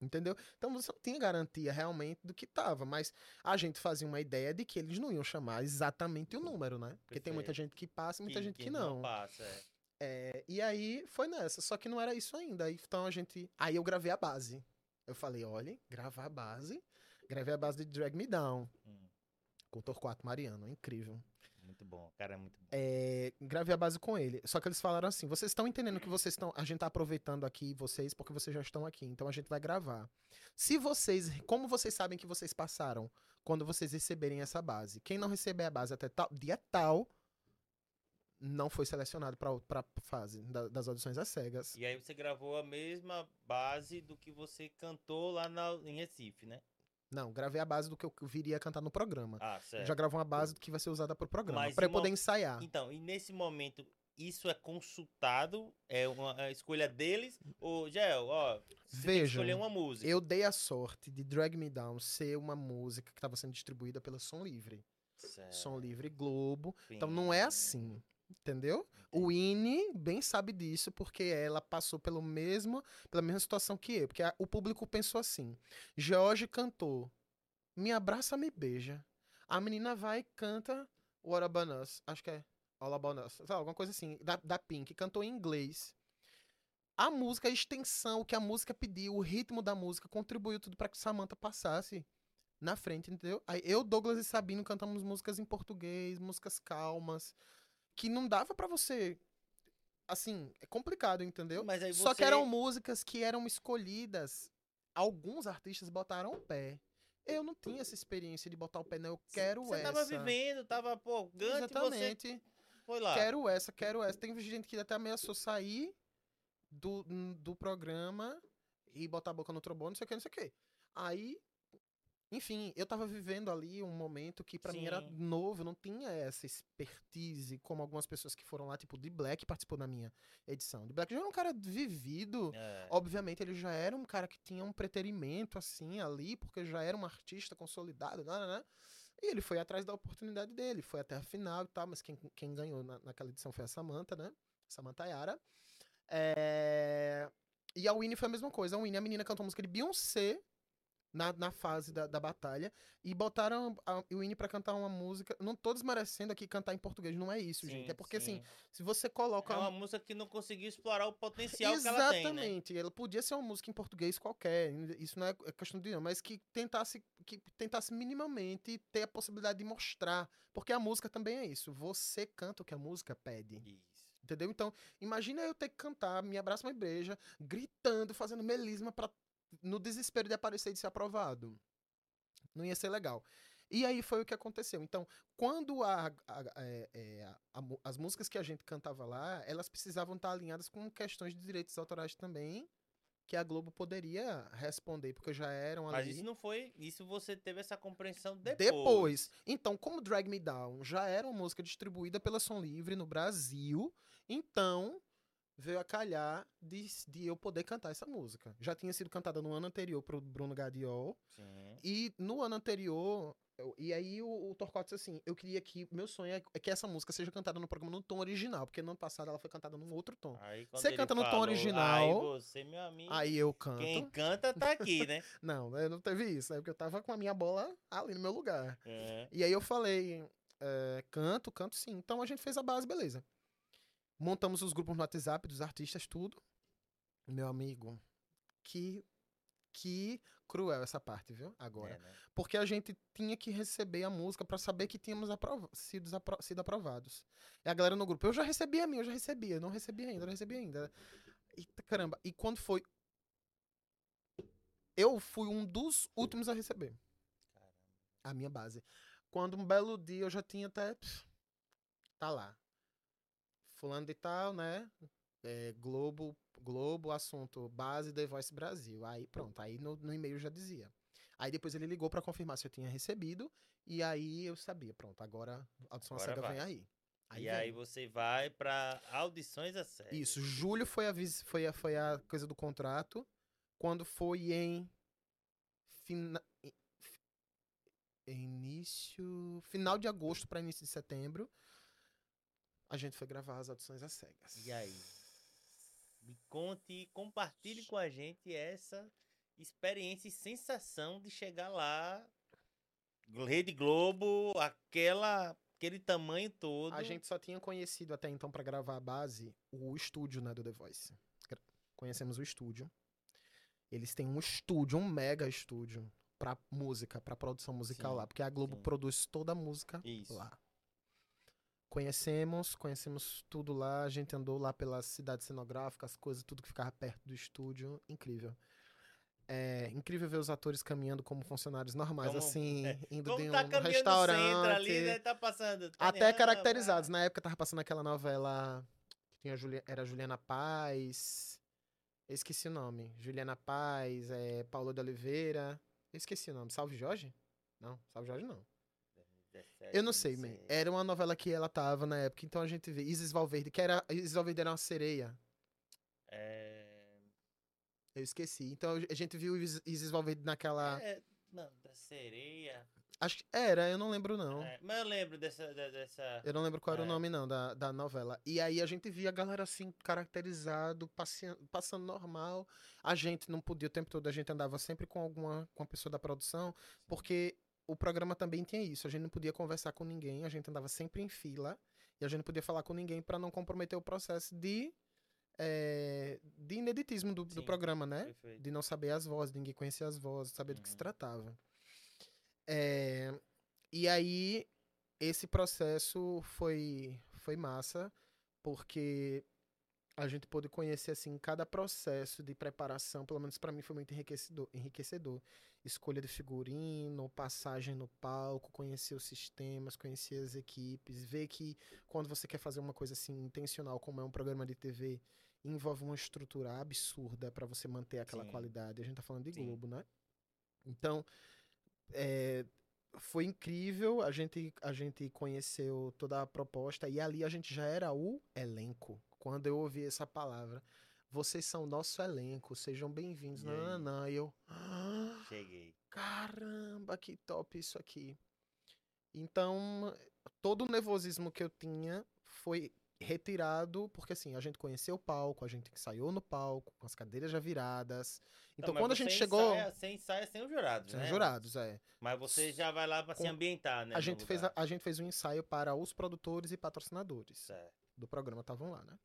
S2: Entendeu? Então você não tinha garantia realmente do que tava, mas a gente fazia uma ideia de que eles não iam chamar exatamente o número, né? Porque tem muita
S1: Perfeito.
S2: gente que passa e muita gente que não.
S1: passa, é.
S2: É, e aí foi nessa, só que não era isso ainda. Aí, Então a gente. Aí eu gravei a base. Eu falei, olha, gravar a base. Gravei a base de Drag Me Down,
S1: Hum,
S2: com o Torquato Mariano, incrível.
S1: muito bom, cara, é muito bom.
S2: É, gravei a base com ele. Só que eles falaram assim: vocês estão entendendo que vocês estão. A gente tá aproveitando aqui vocês porque vocês já estão aqui. Então a gente vai gravar. Se vocês. Como vocês sabem que vocês passaram quando vocês receberem essa base? Quem não receber a base até tal, dia tal. Não foi selecionado pra, pra fase da- das audições às cegas.
S1: E aí você gravou a mesma base do que você cantou lá na, em Recife, né?
S2: Não, gravei a base do que eu viria a cantar no programa.
S1: Ah, certo.
S2: Já gravou uma base do que vai ser usada pro programa.
S1: Mas
S2: Pra eu poder ensaiar.
S1: Então, e nesse momento, isso é consultado? É uma a escolha deles? Ou, Gel, ó,
S2: Veja,
S1: escolher uma música.
S2: Eu dei a sorte de Drag Me Down ser uma música que estava sendo distribuída pela Som Livre.
S1: Certo.
S2: Som Livre Globo. Então não é assim. Entendeu? O Ine bem sabe disso, porque ela passou pelo mesmo, pela mesma situação que eu. Porque a- o público pensou assim: George cantou Me Abraça, Me Beija. A menina vai e canta What About Us. Acho que é All About Us. lá, Alguma coisa assim. Da, da Pink. Cantou em inglês. A música, a extensão, o que a música pediu, o ritmo da música, contribuiu tudo para que Samantha passasse na frente, entendeu? Aí eu, Douglas e Sabino cantamos músicas em português, músicas calmas, que não dava pra você. Assim, é complicado, entendeu?
S1: Mas aí
S2: Só que
S1: você-
S2: eram músicas que eram escolhidas. Alguns artistas botaram o pé. Eu não tinha essa experiência de botar o pé, não. Eu quero
S1: Você
S2: essa.
S1: tava vivendo, tava, pô, você
S2: Exatamente.
S1: foi lá.
S2: Quero essa, quero essa. Tem gente que até ameaçou sair do, do programa e botar a boca no trombone, não sei o que, não sei o que. Aí, enfim, eu tava vivendo ali um momento que pra mim era novo, não tinha essa expertise como algumas pessoas que foram lá, tipo, de Black participou da minha edição. De Black já era um cara vivido.
S1: É.
S2: Obviamente, ele já era um cara que tinha um preterimento, assim, ali, porque já era um artista consolidado, né, né, né? E ele foi atrás da oportunidade dele, foi até a final e tal, mas quem, quem ganhou na- naquela edição foi a Samantha, né? Samantha Yara. É, E a Winnie foi a mesma coisa. A Winnie, a menina cantou música de Beyoncé na, na fase da, da batalha e botaram a Winnie pra cantar uma música. Não tô desmerecendo aqui cantar em português, não é isso,
S1: Sim,
S2: gente. É porque, assim,
S1: sim.
S2: se você coloca.
S1: É uma música que não conseguiu explorar o potencial que ela tem, né?
S2: Exatamente. Ela podia ser uma música em português qualquer. Isso não é questão de não, mas que tentasse, que tentasse minimamente ter a possibilidade de mostrar. Porque a música também é isso. Você canta o que a música pede.
S1: Isso.
S2: Entendeu? Então, imagina eu ter que cantar Me Abraça Uma Igreja, gritando, fazendo melisma pra, no desespero de aparecer e de ser aprovado. Não ia ser legal. E aí foi o que aconteceu. Então, quando a- a- é, é, a- a mu- as músicas que a gente cantava lá, elas precisavam estar alinhadas com questões de direitos autorais também, que a Globo poderia responder, porque já eram ali.
S1: Mas isso não foi. Isso você teve essa compreensão depois.
S2: Depois. Então, como Drag Me Down já era uma música distribuída pela Som Livre no Brasil, então veio a calhar de, de eu poder cantar essa música. Já tinha sido cantada no ano anterior pro Bruno Gadiol.
S1: Sim.
S2: E no ano anterior. eu- e aí o, o Torquato disse assim: eu queria que. Meu sonho é, é que essa música seja cantada no programa no tom original, porque no ano passado ela foi cantada num outro tom.
S1: Aí,
S2: Você canta no tom
S1: falou,
S2: original.
S1: Aí você, meu amigo.
S2: Aí eu canto.
S1: Quem canta tá aqui, né?
S2: Não, eu não teve isso, né? Porque eu tava com a minha bola ali no meu lugar.
S1: É.
S2: E aí eu falei, é, canto, canto sim. Então a gente fez a base, beleza. Montamos os grupos no WhatsApp dos artistas, tudo. Meu amigo, que que cruel essa parte, viu? Agora.
S1: É, né?
S2: Porque a gente tinha que receber a música pra saber que tínhamos aprova sido, apro sido aprovados. E a galera no grupo, eu já recebi a minha, eu já recebi, eu não recebi ainda, eu não recebi ainda. E caramba, e quando foi eu fui um dos últimos a receber
S1: Caramba.
S2: a minha base. Quando um belo dia eu já tinha até. Tá lá. Fulano de tal, né? É, Globo, Globo, assunto base The Voice Brasil. Aí pronto, aí no, no e-mail já dizia. Aí depois ele ligou pra confirmar se eu tinha recebido. E aí eu sabia, pronto, agora a audição
S1: Agora
S2: cega
S1: vai.
S2: vem aí. Aí
S1: e
S2: vem.
S1: aí você vai pra audições a sério.
S2: Isso, julho foi a, foi a, foi a coisa do contrato. Quando foi em. Fina, início. Final de agosto para início de setembro. A gente foi gravar as audições às cegas.
S1: E aí? Me conte, compartilhe com a gente essa experiência e sensação de chegar lá, Rede Globo, aquela, aquele tamanho todo.
S2: A gente só tinha conhecido até então pra gravar a base o estúdio, né, do The Voice. Conhecemos o estúdio. Eles têm um estúdio, um mega estúdio pra música, pra produção musical
S1: Sim,
S2: lá, porque a Globo
S1: sim.
S2: produz toda a música
S1: Isso.
S2: lá. Conhecemos, conhecemos tudo lá, a gente andou lá pela cidade cenográfica, as coisas, tudo que ficava perto do estúdio, incrível. É incrível ver os atores caminhando como funcionários normais,
S1: Como-
S2: assim,
S1: é.
S2: indo
S1: Como
S2: de um
S1: tá caminhando no
S2: restaurante.
S1: centro ali, né? Tá passando.
S2: Até
S1: Tânia,
S2: caracterizados. Na época tava passando aquela novela que tinha Juli- era Juliana Paz. Eu esqueci o nome. Juliana Paz, é, Paulo de Oliveira. Eu esqueci o nome. Salve Jorge? Não, Salve Jorge não.
S1: 17,
S2: Eu não sei, man. Era uma novela que ela tava na época, então a gente vê. Isis Valverde, que era. Isis Valverde era uma sereia.
S1: É...
S2: Eu esqueci. Então a gente viu Isis Valverde naquela.
S1: é, Não, da sereia.
S2: Acho que era, eu não lembro não.
S1: É, mas eu lembro dessa. dessa...
S2: Eu não lembro qual era
S1: É.
S2: o nome, não, da, da novela. E aí a gente via a galera assim, caracterizado, passeando, passando normal. A gente não podia o tempo todo, a gente andava sempre com alguma com a pessoa da produção, porque o programa também tinha isso. A gente não podia conversar com ninguém, a gente andava sempre em fila, e a gente não podia falar com ninguém para não comprometer o processo de, eh, de ineditismo do, do
S1: Sim.
S2: programa, né?
S1: Perfeito.
S2: de não saber as vozes, de ninguém conhecer as vozes, saber do que se
S1: Uhum.
S2: tratava. É, e aí, esse processo foi, foi massa, porque a gente pôde conhecer, assim, cada processo de preparação, pelo menos para mim foi muito enriquecedor, enriquecedor. Escolha de figurino, passagem no palco, conhecer os sistemas, conhecer as equipes, ver que quando você quer fazer uma coisa assim intencional, como é um programa de TV, envolve uma estrutura absurda para você manter aquela
S1: Sim.
S2: qualidade. A gente tá falando de
S1: Sim.
S2: Globo, né? Então, é, foi incrível. A gente, a gente conheceu toda a proposta e ali a gente já era o elenco. Quando eu ouvi essa palavra, vocês são nosso elenco, sejam bem-vindos. Não, não, não. E eu, "Ah,
S1: Cheguei.
S2: caramba, que top isso aqui. Então, todo o nervosismo que eu tinha foi retirado, porque assim, a gente conheceu o palco, a gente ensaiou no palco, com as cadeiras já viradas. Então,
S1: Não,
S2: quando a gente chegou.
S1: Ensaia, você ensaia sem os jurados,
S2: Sem
S1: né?
S2: jurados, é.
S1: Mas você já vai lá pra se
S2: Com-
S1: ambientar, né?
S2: A gente, fez a, a gente fez um ensaio para os produtores e patrocinadores
S1: Certo.
S2: do programa, estavam lá, né?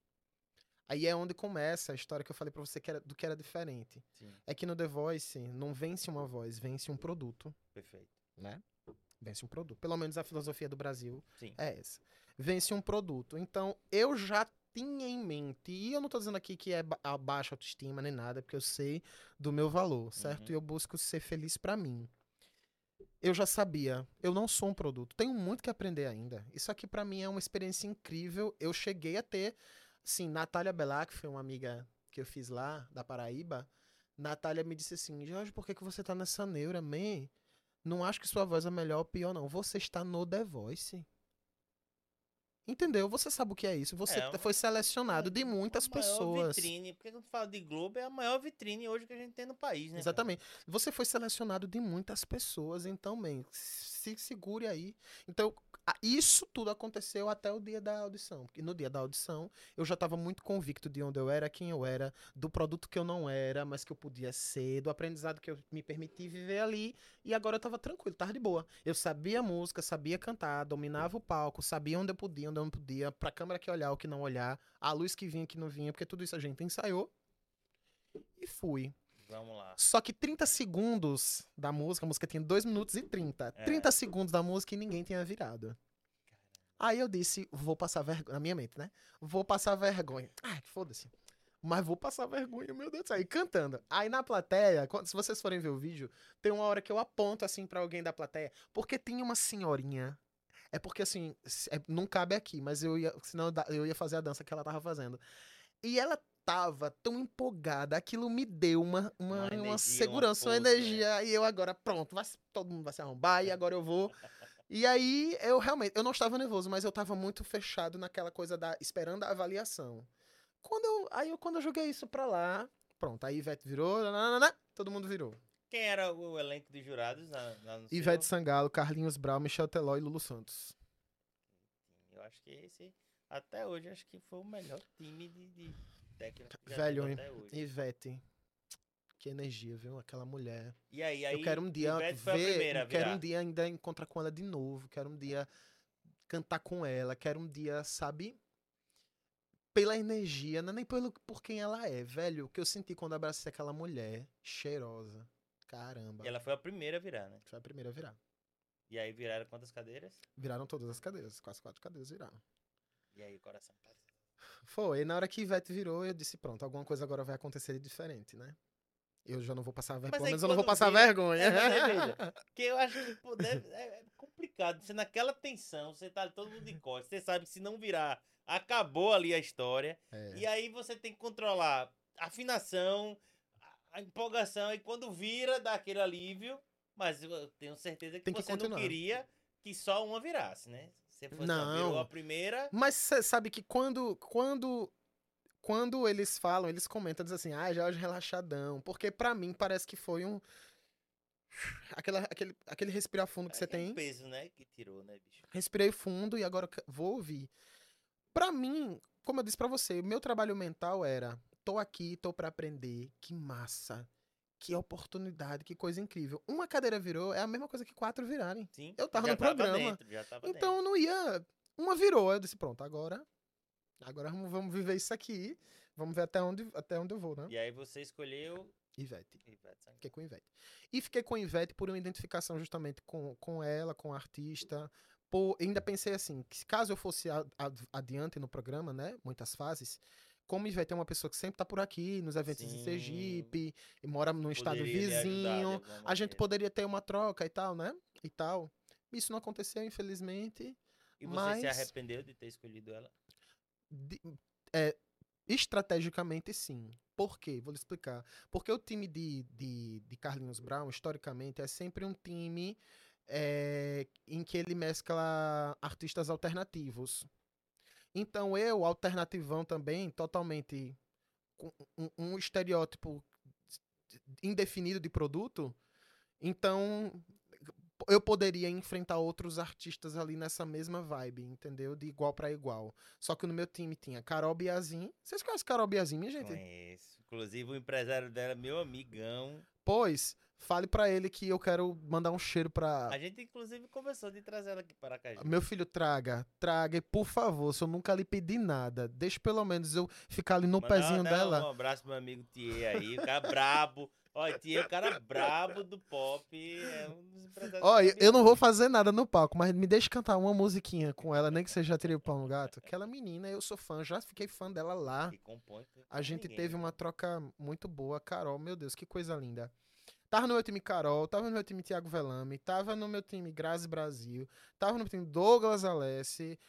S2: Aí é onde começa a história que eu falei pra você que era, do que era diferente.
S1: Sim,
S2: É que no The Voice não vence uma voz, vence um produto,
S1: perfeito.
S2: né? Vence um produto. Pelo menos a filosofia do Brasil
S1: Sim.
S2: é essa. Vence um produto. Então, eu já tinha em mente, e eu não tô dizendo aqui que é a baixa autoestima nem nada, porque eu sei do meu valor, certo?
S1: Uhum.
S2: E eu busco ser feliz pra mim. Eu já sabia, eu não sou um produto, tenho muito que aprender ainda. Isso aqui pra mim é uma experiência incrível. Eu cheguei a ter, sim, Natália Belac, que foi uma amiga que eu fiz lá, da Paraíba. Natália me disse assim: Jorge, por que, que você tá nessa neura, man? Não acho que sua voz é melhor ou pior, não. Você está no The Voice. Entendeu? Você sabe o que é isso. Você
S1: É, uma-
S2: foi selecionado de muitas
S1: a maior
S2: pessoas.
S1: vitrine, porque quando fala de Globo, é a maior vitrine hoje que a gente tem no país, né? cara?
S2: Exatamente. Você foi selecionado de muitas pessoas, então, man, se segure aí. Então, isso tudo aconteceu até o dia da audição. Porque no dia da audição, eu já estava muito convicto de onde eu era, quem eu era, do produto que eu não era, mas que eu podia ser, do aprendizado que eu me permiti viver ali. E agora eu tava tranquilo, tava de boa. Eu sabia a música, sabia cantar, dominava o palco, sabia onde eu podia, onde eu não podia, pra câmera que olhar, o que não olhar, a luz que vinha, que não vinha, porque tudo isso a gente ensaiou. E fui.
S1: Vamos lá.
S2: Só que 30 segundos da música, a música tinha 2 minutos e 30.
S1: É.
S2: 30 segundos da música e ninguém tinha virado. Aí eu disse, vou passar vergonha. Na minha mente, né? Vou passar vergonha. Ai, foda-se. Mas vou passar vergonha, meu Deus do céu. E cantando. Aí na plateia, quando- se vocês forem ver o vídeo, tem uma hora que eu aponto assim pra alguém da plateia. Porque tem uma senhorinha. É porque assim, é- não cabe aqui, mas eu ia. Senão eu ia fazer a dança que ela tava fazendo. E ela tava tão empolgada, aquilo me deu uma, uma,
S1: Uma
S2: uma,
S1: energia, uma
S2: segurança, uma,
S1: força, né?
S2: energia. E eu agora, pronto, vai, todo mundo vai se arrombar e agora eu vou. E aí, eu realmente, eu não estava nervoso, mas eu estava muito fechado naquela coisa da esperando a avaliação. Quando eu, aí eu, quando eu joguei isso pra lá, pronto, aí Ivete virou, nananana, todo mundo virou.
S1: Quem era o elenco de jurados no seu?
S2: Ivete Sangalo, Carlinhos Brau, Michel Teló e Lulu Santos.
S1: Eu acho que esse Até hoje, acho que foi o melhor time de, de já
S2: Velho. Ivete. Que energia, viu? Aquela mulher.
S1: E aí, aí
S2: eu quero um dia
S1: Ivete
S2: ver,
S1: primeira a
S2: eu quero um dia ainda encontrar com ela de novo, quero um dia cantar com ela, quero um dia, sabe? Pela energia, não é nem pelo por quem ela é, velho. O que eu senti quando abracei aquela mulher cheirosa. Caramba.
S1: E ela foi a primeira a virar, né?
S2: Foi a primeira a virar.
S1: E aí viraram quantas cadeiras?
S2: Viraram todas as cadeiras, quase quatro cadeiras viraram.
S1: E aí coração.
S2: Foi, e na hora que Ivete virou, eu disse, pronto, alguma coisa agora vai acontecer de diferente, né? Eu já não vou passar vergonha, pelo menos eu não vou passar
S1: vira-
S2: vergonha.
S1: É, veja, eu acho que pô, deve- é é complicado. Você naquela tensão, você tá todo mundo de costas. Você sabe que se não virar, acabou ali a história.
S2: É.
S1: E aí você tem que controlar a afinação, a- empolgação. E quando vira, dá aquele alívio. Mas eu tenho certeza que,
S2: que
S1: você não
S2: continuar.
S1: queria que só uma virasse, né? Você fosse,
S2: Não.
S1: a primeira.
S2: Mas você sabe que quando, quando, quando eles falam, eles comentam, dizem assim, ah, já hoje relaxadão. Porque pra mim parece que foi um. Aquela, aquele, aquele respirar fundo que você
S1: aquele
S2: tem.
S1: peso, né? Que tirou, né, bicho?
S2: Respirei fundo e agora vou ouvir. Pra mim, como eu disse pra você, o meu trabalho mental era: tô aqui, tô pra aprender, que massa, que oportunidade, que coisa incrível. Uma cadeira virou, é a mesma coisa que quatro virarem.
S1: Sim.
S2: Eu tava
S1: já
S2: no programa.
S1: dentro, já tava
S2: Então eu não ia. Uma virou, eu disse: pronto, agora. Agora vamos, viver isso aqui. Vamos ver até onde, até onde eu vou, né?
S1: dentro. E aí você escolheu.
S2: Ivete.
S1: Ivete.
S2: Fiquei com Ivete. E fiquei com Ivete por uma identificação justamente com, com ela, com a artista. Por, ainda pensei assim, que caso eu fosse a- a- adiante no programa, né? Muitas fases. Como Ivete é uma pessoa que sempre tá por aqui, nos eventos de
S1: Sim.
S2: Sergipe, e mora num estado
S1: Poderia
S2: vizinho, a gente poderia ter uma troca e tal, né? E tal. Isso não aconteceu, infelizmente.
S1: E você se
S2: mas-
S1: arrependeu de ter escolhido ela?
S2: De- é, estrategicamente, sim. Por quê? Vou lhe explicar. Porque o time de, de, de Carlinhos Brown, historicamente, é sempre um time é, em que ele mescla artistas alternativos. Então, eu, alternativão também, totalmente com um, um estereótipo indefinido de produto, então eu poderia enfrentar outros artistas ali nessa mesma vibe, entendeu? De igual pra igual. Só que no meu time tinha Carol Biazin. Vocês conhecem Carol Biazin, minha gente?
S1: Conheço. Inclusive o empresário dela, meu amigão.
S2: Pois, fale pra ele que eu quero mandar um cheiro pra.
S1: A gente inclusive conversou de trazer ela aqui para Aracaju.
S2: Meu filho, traga, traga, e por favor, se eu nunca lhe pedi nada, deixa pelo menos eu ficar ali no pezinho
S1: até
S2: dela.
S1: Um abraço pro meu amigo Thier aí, o cara brabo. Olha, Thier, o cara brabo do pop. É um dos
S2: Olha, eu não vou fazer nada no palco, mas me deixe cantar uma musiquinha com ela, nem que seja Trio Pão no Gato. Aquela menina, eu sou fã, já fiquei fã dela lá.
S1: Que compõe. com
S2: A gente
S1: ninguém,
S2: teve
S1: né?
S2: uma troca muito boa. Carol, meu Deus, que coisa linda. Tava no meu time Carol, tava no meu time Thiago Velame, tava no meu time Grazi Brasil, tava no meu time Douglas Alessi,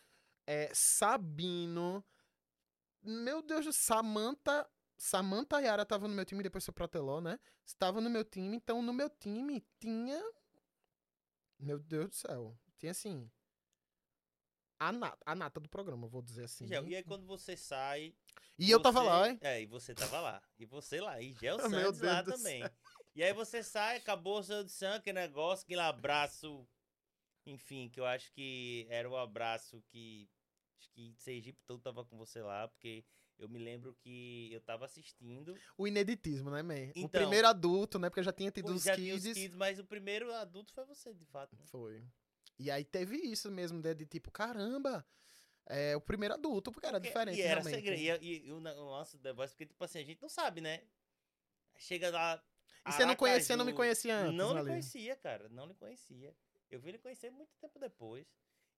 S2: é, Sabino. Meu Deus do Samantha. Samantha Yara tava no meu time, depois foi pro Teló, né? Estava no meu time, então no meu time tinha. Meu Deus do céu. Tinha assim. A nata, a nata do programa, vou dizer assim.
S1: Gel, E aí quando você sai.
S2: E eu tava
S1: você-
S2: lá, hein?
S1: É, e você tava lá. E você lá. E Gel Santos lá também. E aí você sai, acabou o seu audição, aquele negócio, aquele abraço. Enfim, que eu acho que era o abraço que. Acho que Sergipe todo tava com você lá, porque eu me lembro que eu tava assistindo.
S2: O ineditismo, né, man? o
S1: Então-
S2: primeiro adulto, né? Porque eu já tinha tido os
S1: já tinha
S2: kids.
S1: os kids, mas o primeiro adulto foi você, de fato. né?
S2: Foi. E aí teve isso mesmo, de, de tipo, caramba, é o primeiro adulto, porque era
S1: Porque-
S2: diferente,
S1: E era
S2: realmente.
S1: segredo. E, e, e o, o nosso The Voice, porque, tipo assim, a gente não sabe, né? Chega lá.
S2: E você não conhecia, não me conhecia antes,
S1: Não lhe
S2: ali.
S1: conhecia, cara. Não lhe conhecia. Eu vim lhe conhecer muito tempo depois.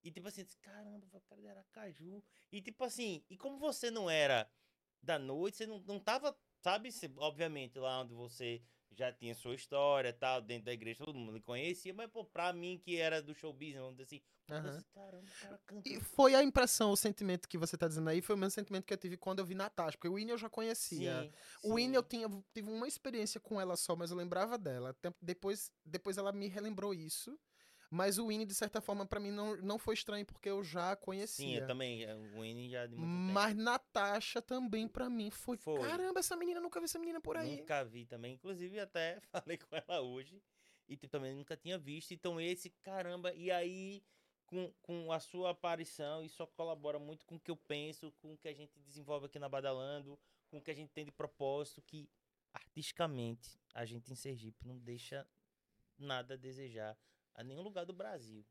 S1: E tipo assim, disse, caramba, o cara de Aracaju. E tipo assim, e como você não era da noite, você não, não tava, sabe, obviamente, lá onde você já tinha sua história tal, dentro da igreja, todo mundo conhecia, mas pô, pra mim que era do showbiz, vamos dizer assim, caramba, o cara canta.
S2: E foi a impressão, o sentimento que você tá dizendo aí, foi o mesmo sentimento que eu tive quando eu vi Natasha, porque o Winnie eu já conhecia.
S1: Sim,
S2: O Winnie
S1: sim.
S2: eu tinha, tive uma experiência com ela só, mas eu lembrava dela. Depois, depois ela me relembrou isso. Mas o Winnie, de certa forma, pra mim não, não foi estranho, porque eu já conhecia.
S1: Sim, eu também. é, O Winnie já de muito
S2: Mas Natasha também, pra mim, foi,
S1: Foi.
S2: Caramba, essa menina, nunca vi essa menina por aí.
S1: Nunca vi também. Inclusive, até falei com ela hoje. E tipo, também nunca tinha visto. Então, esse, caramba. E aí, com, com a sua aparição, isso colabora muito com o que eu penso, com o que a gente desenvolve aqui na Badalando, com o que a gente tem de propósito, que artisticamente a gente em Sergipe não deixa nada a desejar a nenhum lugar do Brasil,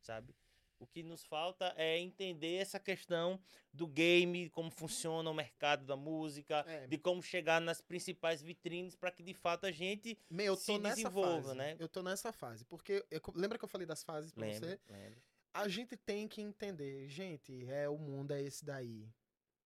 S1: sabe? O que nos falta é entender essa questão do game, como funciona o mercado da música,
S2: É.
S1: de como chegar nas principais vitrines para que de fato a gente
S2: Meu,
S1: se
S2: nessa
S1: desenvolva,
S2: fase.
S1: né?
S2: Eu tô nessa fase. Porque. eu- lembra que eu falei das fases
S1: lembra,
S2: você?
S1: lembra.
S2: A gente tem que entender, gente, é o mundo é esse daí.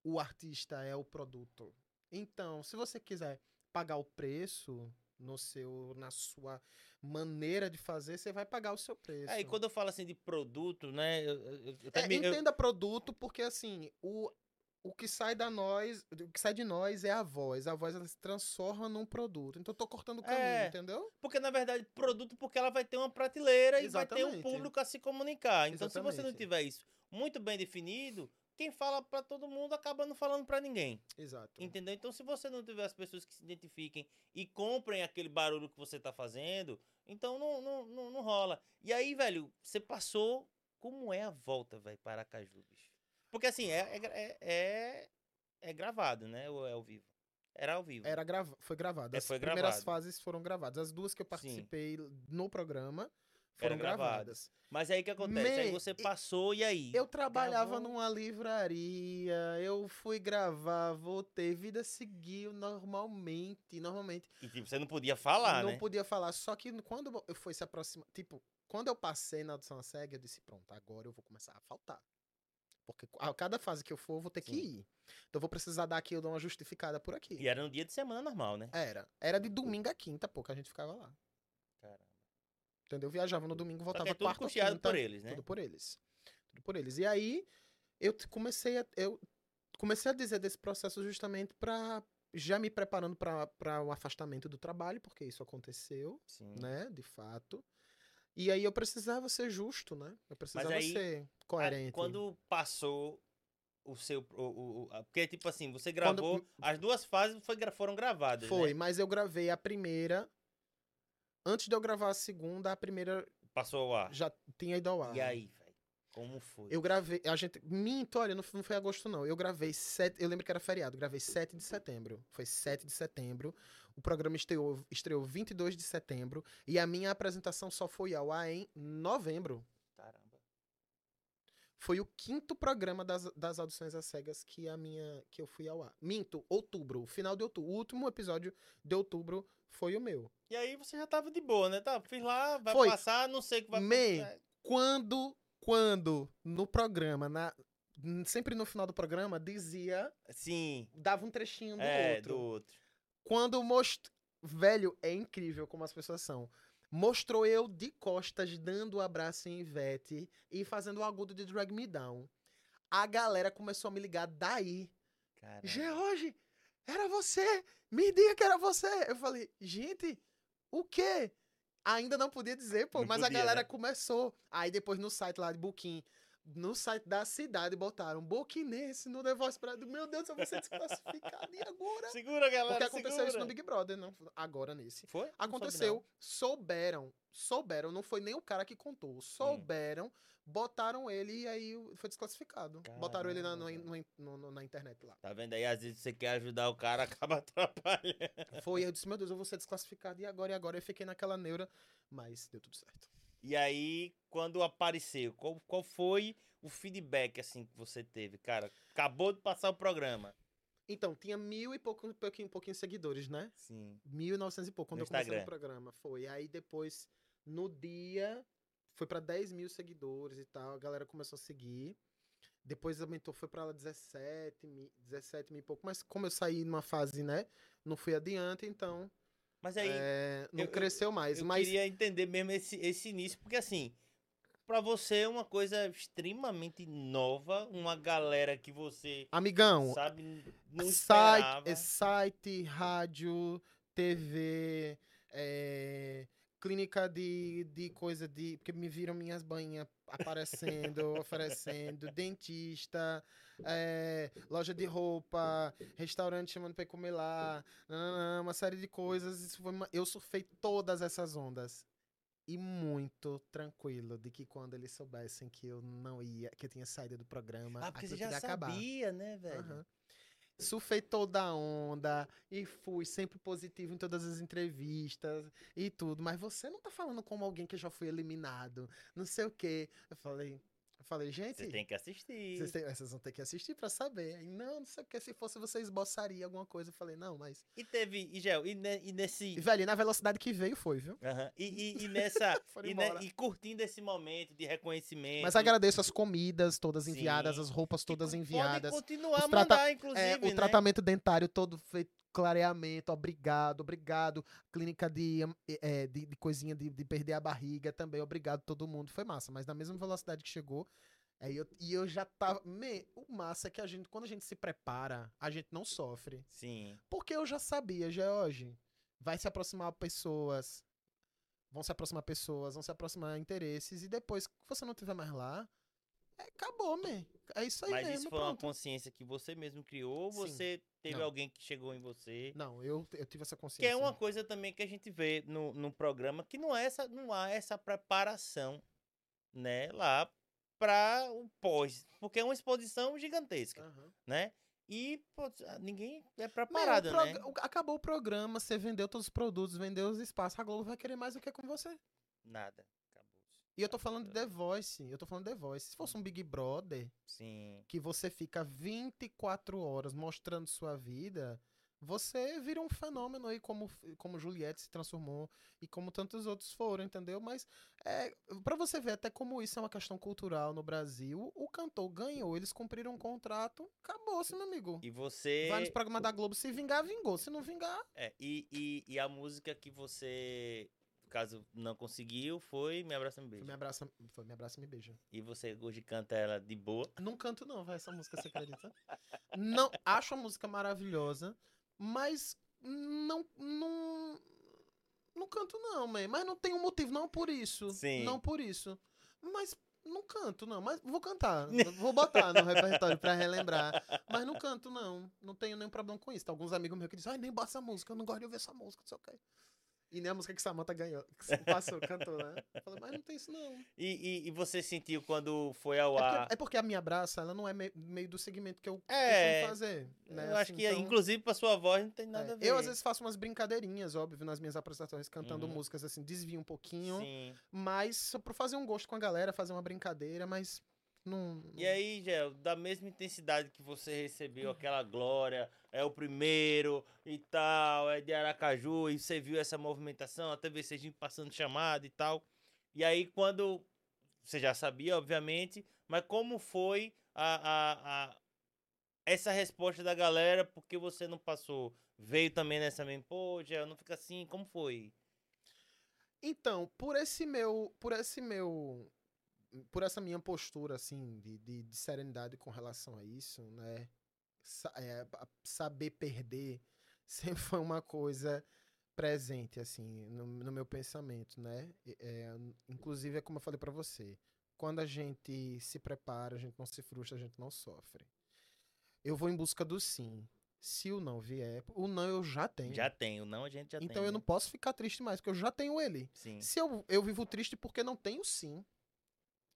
S2: O artista é o produto. Então, se você quiser pagar o preço no seu na sua maneira de fazer, você vai pagar o seu preço.
S1: É, e quando eu falo assim de produto, né? Eu, eu, eu
S2: É,
S1: me-
S2: entenda produto porque assim, o o que sai da nós, o que sai de nós é a voz. A voz ela se transforma num produto. Então eu tô cortando o caminho,
S1: É.
S2: entendeu?
S1: Porque, na verdade, produto porque ela vai ter uma prateleira e vai ter um
S2: Exatamente.
S1: público a se comunicar. Então, se você não
S2: Exatamente.
S1: tiver isso muito bem definido, quem fala pra todo mundo acaba não falando pra ninguém.
S2: Exato.
S1: Entendeu? Então, se você não tiver as pessoas que se identifiquem e comprem aquele barulho que você tá fazendo, então não, não, não, não rola. E aí, velho, você passou. Como é a volta, velho, para Aracaju, bicho? Porque assim, é, é, é, é, é gravado, né? Ou é ao vivo? Era ao vivo.
S2: Era grava... foi gravado.
S1: É,
S2: As
S1: foi
S2: primeiras
S1: gravado.
S2: fases foram gravadas. As duas que eu participei no programa foram
S1: Era gravado.
S2: gravadas.
S1: Mas aí o que acontece? aí você passou e aí?
S2: Eu trabalhava
S1: Gravou.
S2: numa livraria, eu fui gravar, voltei, vida seguiu normalmente, normalmente.
S1: E tipo, você não podia falar,
S2: não
S1: né?
S2: podia falar, só que quando eu fui se aproximar, tipo, quando eu passei na audição cega, eu disse, pronto, agora eu vou começar a faltar. Porque a cada fase que eu for, eu vou ter que
S1: Sim.
S2: ir. Então eu vou precisar dar aqui, eu dou uma justificada por aqui.
S1: E era no dia de semana normal, né?
S2: Era. Era de domingo a quinta, pô, que a gente ficava lá. Entendeu? Eu viajava no domingo,
S1: Só
S2: voltava
S1: é tudo
S2: quarta
S1: custeado
S2: quinta.
S1: por eles, né?
S2: Tudo por eles. Tudo por eles. E aí, eu comecei a, eu comecei a dizer desse processo justamente para já me preparando para o afastamento do trabalho, porque isso aconteceu,
S1: Sim.
S2: né, de fato. E aí eu precisava ser justo, né? Eu precisava
S1: aí,
S2: ser coerente.
S1: quando passou o seu. O, o- a- porque, tipo assim, você
S2: Quando-
S1: gravou. As duas fases foi foram gravadas.
S2: Foi,
S1: Né?
S2: mas eu gravei a primeira. Antes de eu gravar a segunda, a primeira
S1: Passou ao ar.
S2: já tinha ido ao ar.
S1: E aí, velho? Como foi?
S2: Eu gravei. A gente. Minto, olha, não foi, não foi agosto, não. Eu gravei sete. Eu lembro que era feriado. Gravei 7 de setembro. Foi 7 de setembro. O programa estreou, estreou 22 de setembro. E a minha apresentação só foi ao ar em novembro. Foi o quinto programa das, das audições às cegas que a minha que eu fui ao ar. Minto, outubro, final de outubro. O último episódio de outubro foi o meu.
S1: E aí você já tava de boa, né? Tá, fiz lá, vai
S2: Foi.
S1: passar, não sei o que vai
S2: Man,
S1: acontecer.
S2: Quando, quando no programa, na, sempre no final do programa, dizia.
S1: Sim.
S2: Dava um trechinho do
S1: é,
S2: outro.
S1: do outro.
S2: Quando mostrou. Velho, é incrível como as pessoas são. Mostrou eu de costas dando o abraço em Ivete e fazendo o agudo de Drag Me Down. A galera começou a me ligar daí.
S1: Caramba.
S2: George, era você! Me diga que era você! Eu falei, gente, o quê? Ainda não podia dizer, pô,
S1: Não
S2: mas a
S1: podia,
S2: galera
S1: né?
S2: começou. Aí depois no site lá de Booking, no site da cidade, botaram Bookinense no The Voice Brasil. Meu Deus, eu vou ser desclassificado. E agora?
S1: Segura, galera.
S2: Porque aconteceu no Big Brother, não agora nesse.
S1: Foi?
S2: Aconteceu,
S1: não.
S2: souberam, souberam, não foi nem o cara que contou, souberam, botaram ele e aí foi desclassificado. Botaram ele na, no-
S1: Caramba.
S2: no- no- na internet lá.
S1: Tá vendo aí? Às vezes você quer ajudar o cara, acaba atrapalhando.
S2: Foi, eu disse, meu Deus, eu vou ser desclassificado e agora, e agora? Eu fiquei naquela neura, mas deu tudo certo.
S1: E aí, quando apareceu, qual, qual foi o feedback, assim, que você teve? Cara, acabou de passar o programa.
S2: Então, tinha mil e pouco, pouquinho, pouquinho seguidores, né?
S1: Sim.
S2: 1.900 e pouco, quando
S1: No
S2: eu comecei
S1: Instagram.
S2: no programa. Foi. Aí depois, no dia, foi pra 10 mil seguidores e tal. A galera começou a seguir. Depois aumentou, foi pra lá 17 mil, 17 mil e pouco. Mas como eu saí numa fase, né? Não fui adiante, então
S1: Mas aí,
S2: é, não
S1: eu- eu-
S2: cresceu mais.
S1: eu
S2: Mas
S1: queria entender mesmo esse, esse início, porque assim, pra você é uma coisa extremamente nova, uma galera que você,
S2: amigão,
S1: sabe, não
S2: site, é site, rádio, TV, é, clínica de, de coisa de. Porque me viram minhas banhinhas aparecendo, oferecendo, dentista, é, loja de roupa, restaurante chamando pra comer lá, uma série de coisas. Isso foi uma- eu surfei todas essas ondas. E muito tranquilo de que quando eles soubessem que eu não ia, que eu tinha saído do programa,
S1: Ah, porque você já
S2: acabar.
S1: sabia, né, velho?
S2: Aham. Surfei toda a onda e fui sempre positivo em todas as entrevistas e tudo. Mas você não tá falando como alguém que já foi eliminado, não sei o quê. Eu falei, eu falei, gente,
S1: Você tem que assistir.
S2: vocês, têm- vocês vão ter que assistir pra saber. Não, não sei o que, se fosse você esboçaria alguma coisa. Eu falei, não, mas.
S1: E teve, e Gel, e, ne- e nesse...
S2: E, velho, na velocidade que veio, foi, viu?
S1: Aham. E, e- e nessa... E, ne- e curtindo esse momento de reconhecimento.
S2: Mas agradeço as comidas todas enviadas,
S1: Sim.
S2: as roupas todas
S1: Pode
S2: enviadas.
S1: continuar
S2: Os
S1: a
S2: trata-
S1: mandar, inclusive,
S2: É, o
S1: né?
S2: tratamento dentário todo feito clareamento, obrigado, obrigado. Clínica de, é, de, de coisinha de, de perder a barriga também, obrigado todo mundo. Foi massa, mas na mesma velocidade que chegou. Aí eu, e eu já tava. Me, o massa é que a gente, quando a gente se prepara, a gente não sofre.
S1: Sim.
S2: Porque eu já sabia, George. Vai se aproximar pessoas. Vão se aproximar pessoas, vão se aproximar interesses. E depois que você não tiver mais lá, é, acabou, man. É isso aí
S1: Mas
S2: mesmo.
S1: isso foi uma
S2: pronto.
S1: consciência que você mesmo criou ou você teve
S2: Não.
S1: alguém que chegou em você?
S2: Não, eu, eu tive essa
S1: Que
S2: consciência.
S1: é uma coisa também que a gente vê no, no programa, que não, é essa, não há essa preparação, né, lá para o pós. Porque é uma exposição gigantesca,
S2: Aham.
S1: né? E pô, ninguém é preparado,
S2: o prog-
S1: né?
S2: o- Acabou o programa, você vendeu todos os produtos, vendeu os espaços. A Globo vai querer mais do que com você.
S1: Nada.
S2: E eu tô falando de The Voice. Eu tô falando de The Voice. Se fosse um Big Brother,
S1: Sim.
S2: que você fica 24 horas mostrando sua vida, você vira um fenômeno aí, como, como Juliette se transformou e como tantos outros foram, entendeu? Mas é, para você ver até como isso é uma questão cultural no Brasil, o cantor ganhou, eles cumpriram um contrato, acabou-se, meu amigo.
S1: E você.
S2: Vai nos programas da Globo, se vingar, vingou. Se não vingar,
S1: É, e, e, e a música que você, caso não conseguiu, foi Me Abraça Me
S2: foi
S1: Beijo.
S2: me abraça, foi me abraça e me beija.
S1: E você hoje canta ela de boa.
S2: Não canto não, vai essa música, você acredita? não, acho a música maravilhosa, mas não não não canto não, man. mas não tem um motivo, não por isso.
S1: Sim.
S2: Não por isso. Mas não canto não, mas vou cantar. vou botar no repertório pra relembrar, mas não canto não. Não tenho nenhum problema com isso. Tem alguns amigos meus que dizem: "Ai, nem bota essa música, eu não gosto de ouvir essa música, não sei o quê". E nem a música que Samantha ganhou, que passou, cantou, né? Falei, mas não tem isso não.
S1: E, e, e você sentiu quando foi ao
S2: É
S1: ar.
S2: porque, é porque a minha braça, ela não é me- meio do segmento que eu
S1: É,
S2: costumo fazer. Né?
S1: eu acho
S2: Assim,
S1: que,
S2: então,
S1: inclusive, pra sua voz não tem nada
S2: é,
S1: a ver.
S2: Eu, às vezes, faço umas brincadeirinhas, óbvio, nas minhas apresentações, cantando
S1: Uhum.
S2: músicas assim, desvio um pouquinho.
S1: Sim.
S2: Mas só pra fazer um gosto com a galera, fazer uma brincadeira, mas não.
S1: E aí, Gel, da mesma intensidade que você recebeu aquela glória, é o primeiro e tal, é de Aracaju, e você viu essa movimentação, até ver vocês passando chamada e tal. E aí, quando. Você já sabia, obviamente, mas como foi a, a, a- essa resposta da galera, porque você não passou? Veio também nessa mesma, pô, Gel, não fica assim, como foi?
S2: Então, por esse meu. Por esse meu. Por essa minha postura, assim, de, de, de serenidade com relação a isso, né? sa- é, saber perder sempre foi uma coisa presente, assim, no, no meu pensamento, né? É, inclusive, é como eu falei pra você. Quando a gente se prepara, a gente não se frustra, a gente não sofre. Eu vou em busca do sim. Se o não vier, o não eu já tenho.
S1: Já tenho, não, a gente já tem.
S2: então eu não
S1: né?
S2: posso ficar triste mais, porque eu já tenho ele.
S1: Sim.
S2: Se eu, eu vivo triste porque não tenho sim.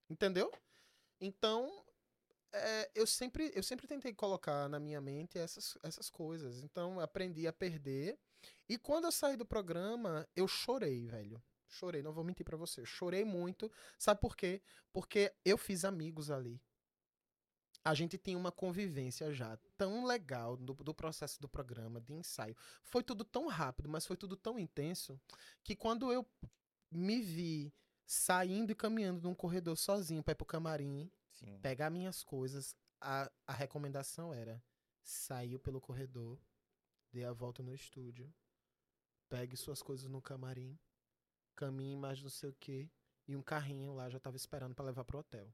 S2: Entendeu? Então, é, eu, sempre, eu sempre tentei colocar na minha mente essas, essas coisas. Então, aprendi a perder. E quando eu saí do programa, eu chorei, velho. Chorei, não vou mentir pra você. Chorei muito. Sabe por quê? Porque eu fiz amigos ali. A gente tinha uma convivência já tão legal do, do processo do programa, de ensaio. Foi tudo tão rápido, mas foi tudo tão intenso que quando eu me vi saindo e caminhando num corredor sozinho pra ir pro camarim,
S1: Sim.
S2: pegar minhas coisas, a, a recomendação era: saiu pelo corredor, dê a volta no estúdio, pegue suas coisas no camarim, caminhe mais não sei o que, e um carrinho lá já tava esperando pra levar pro hotel.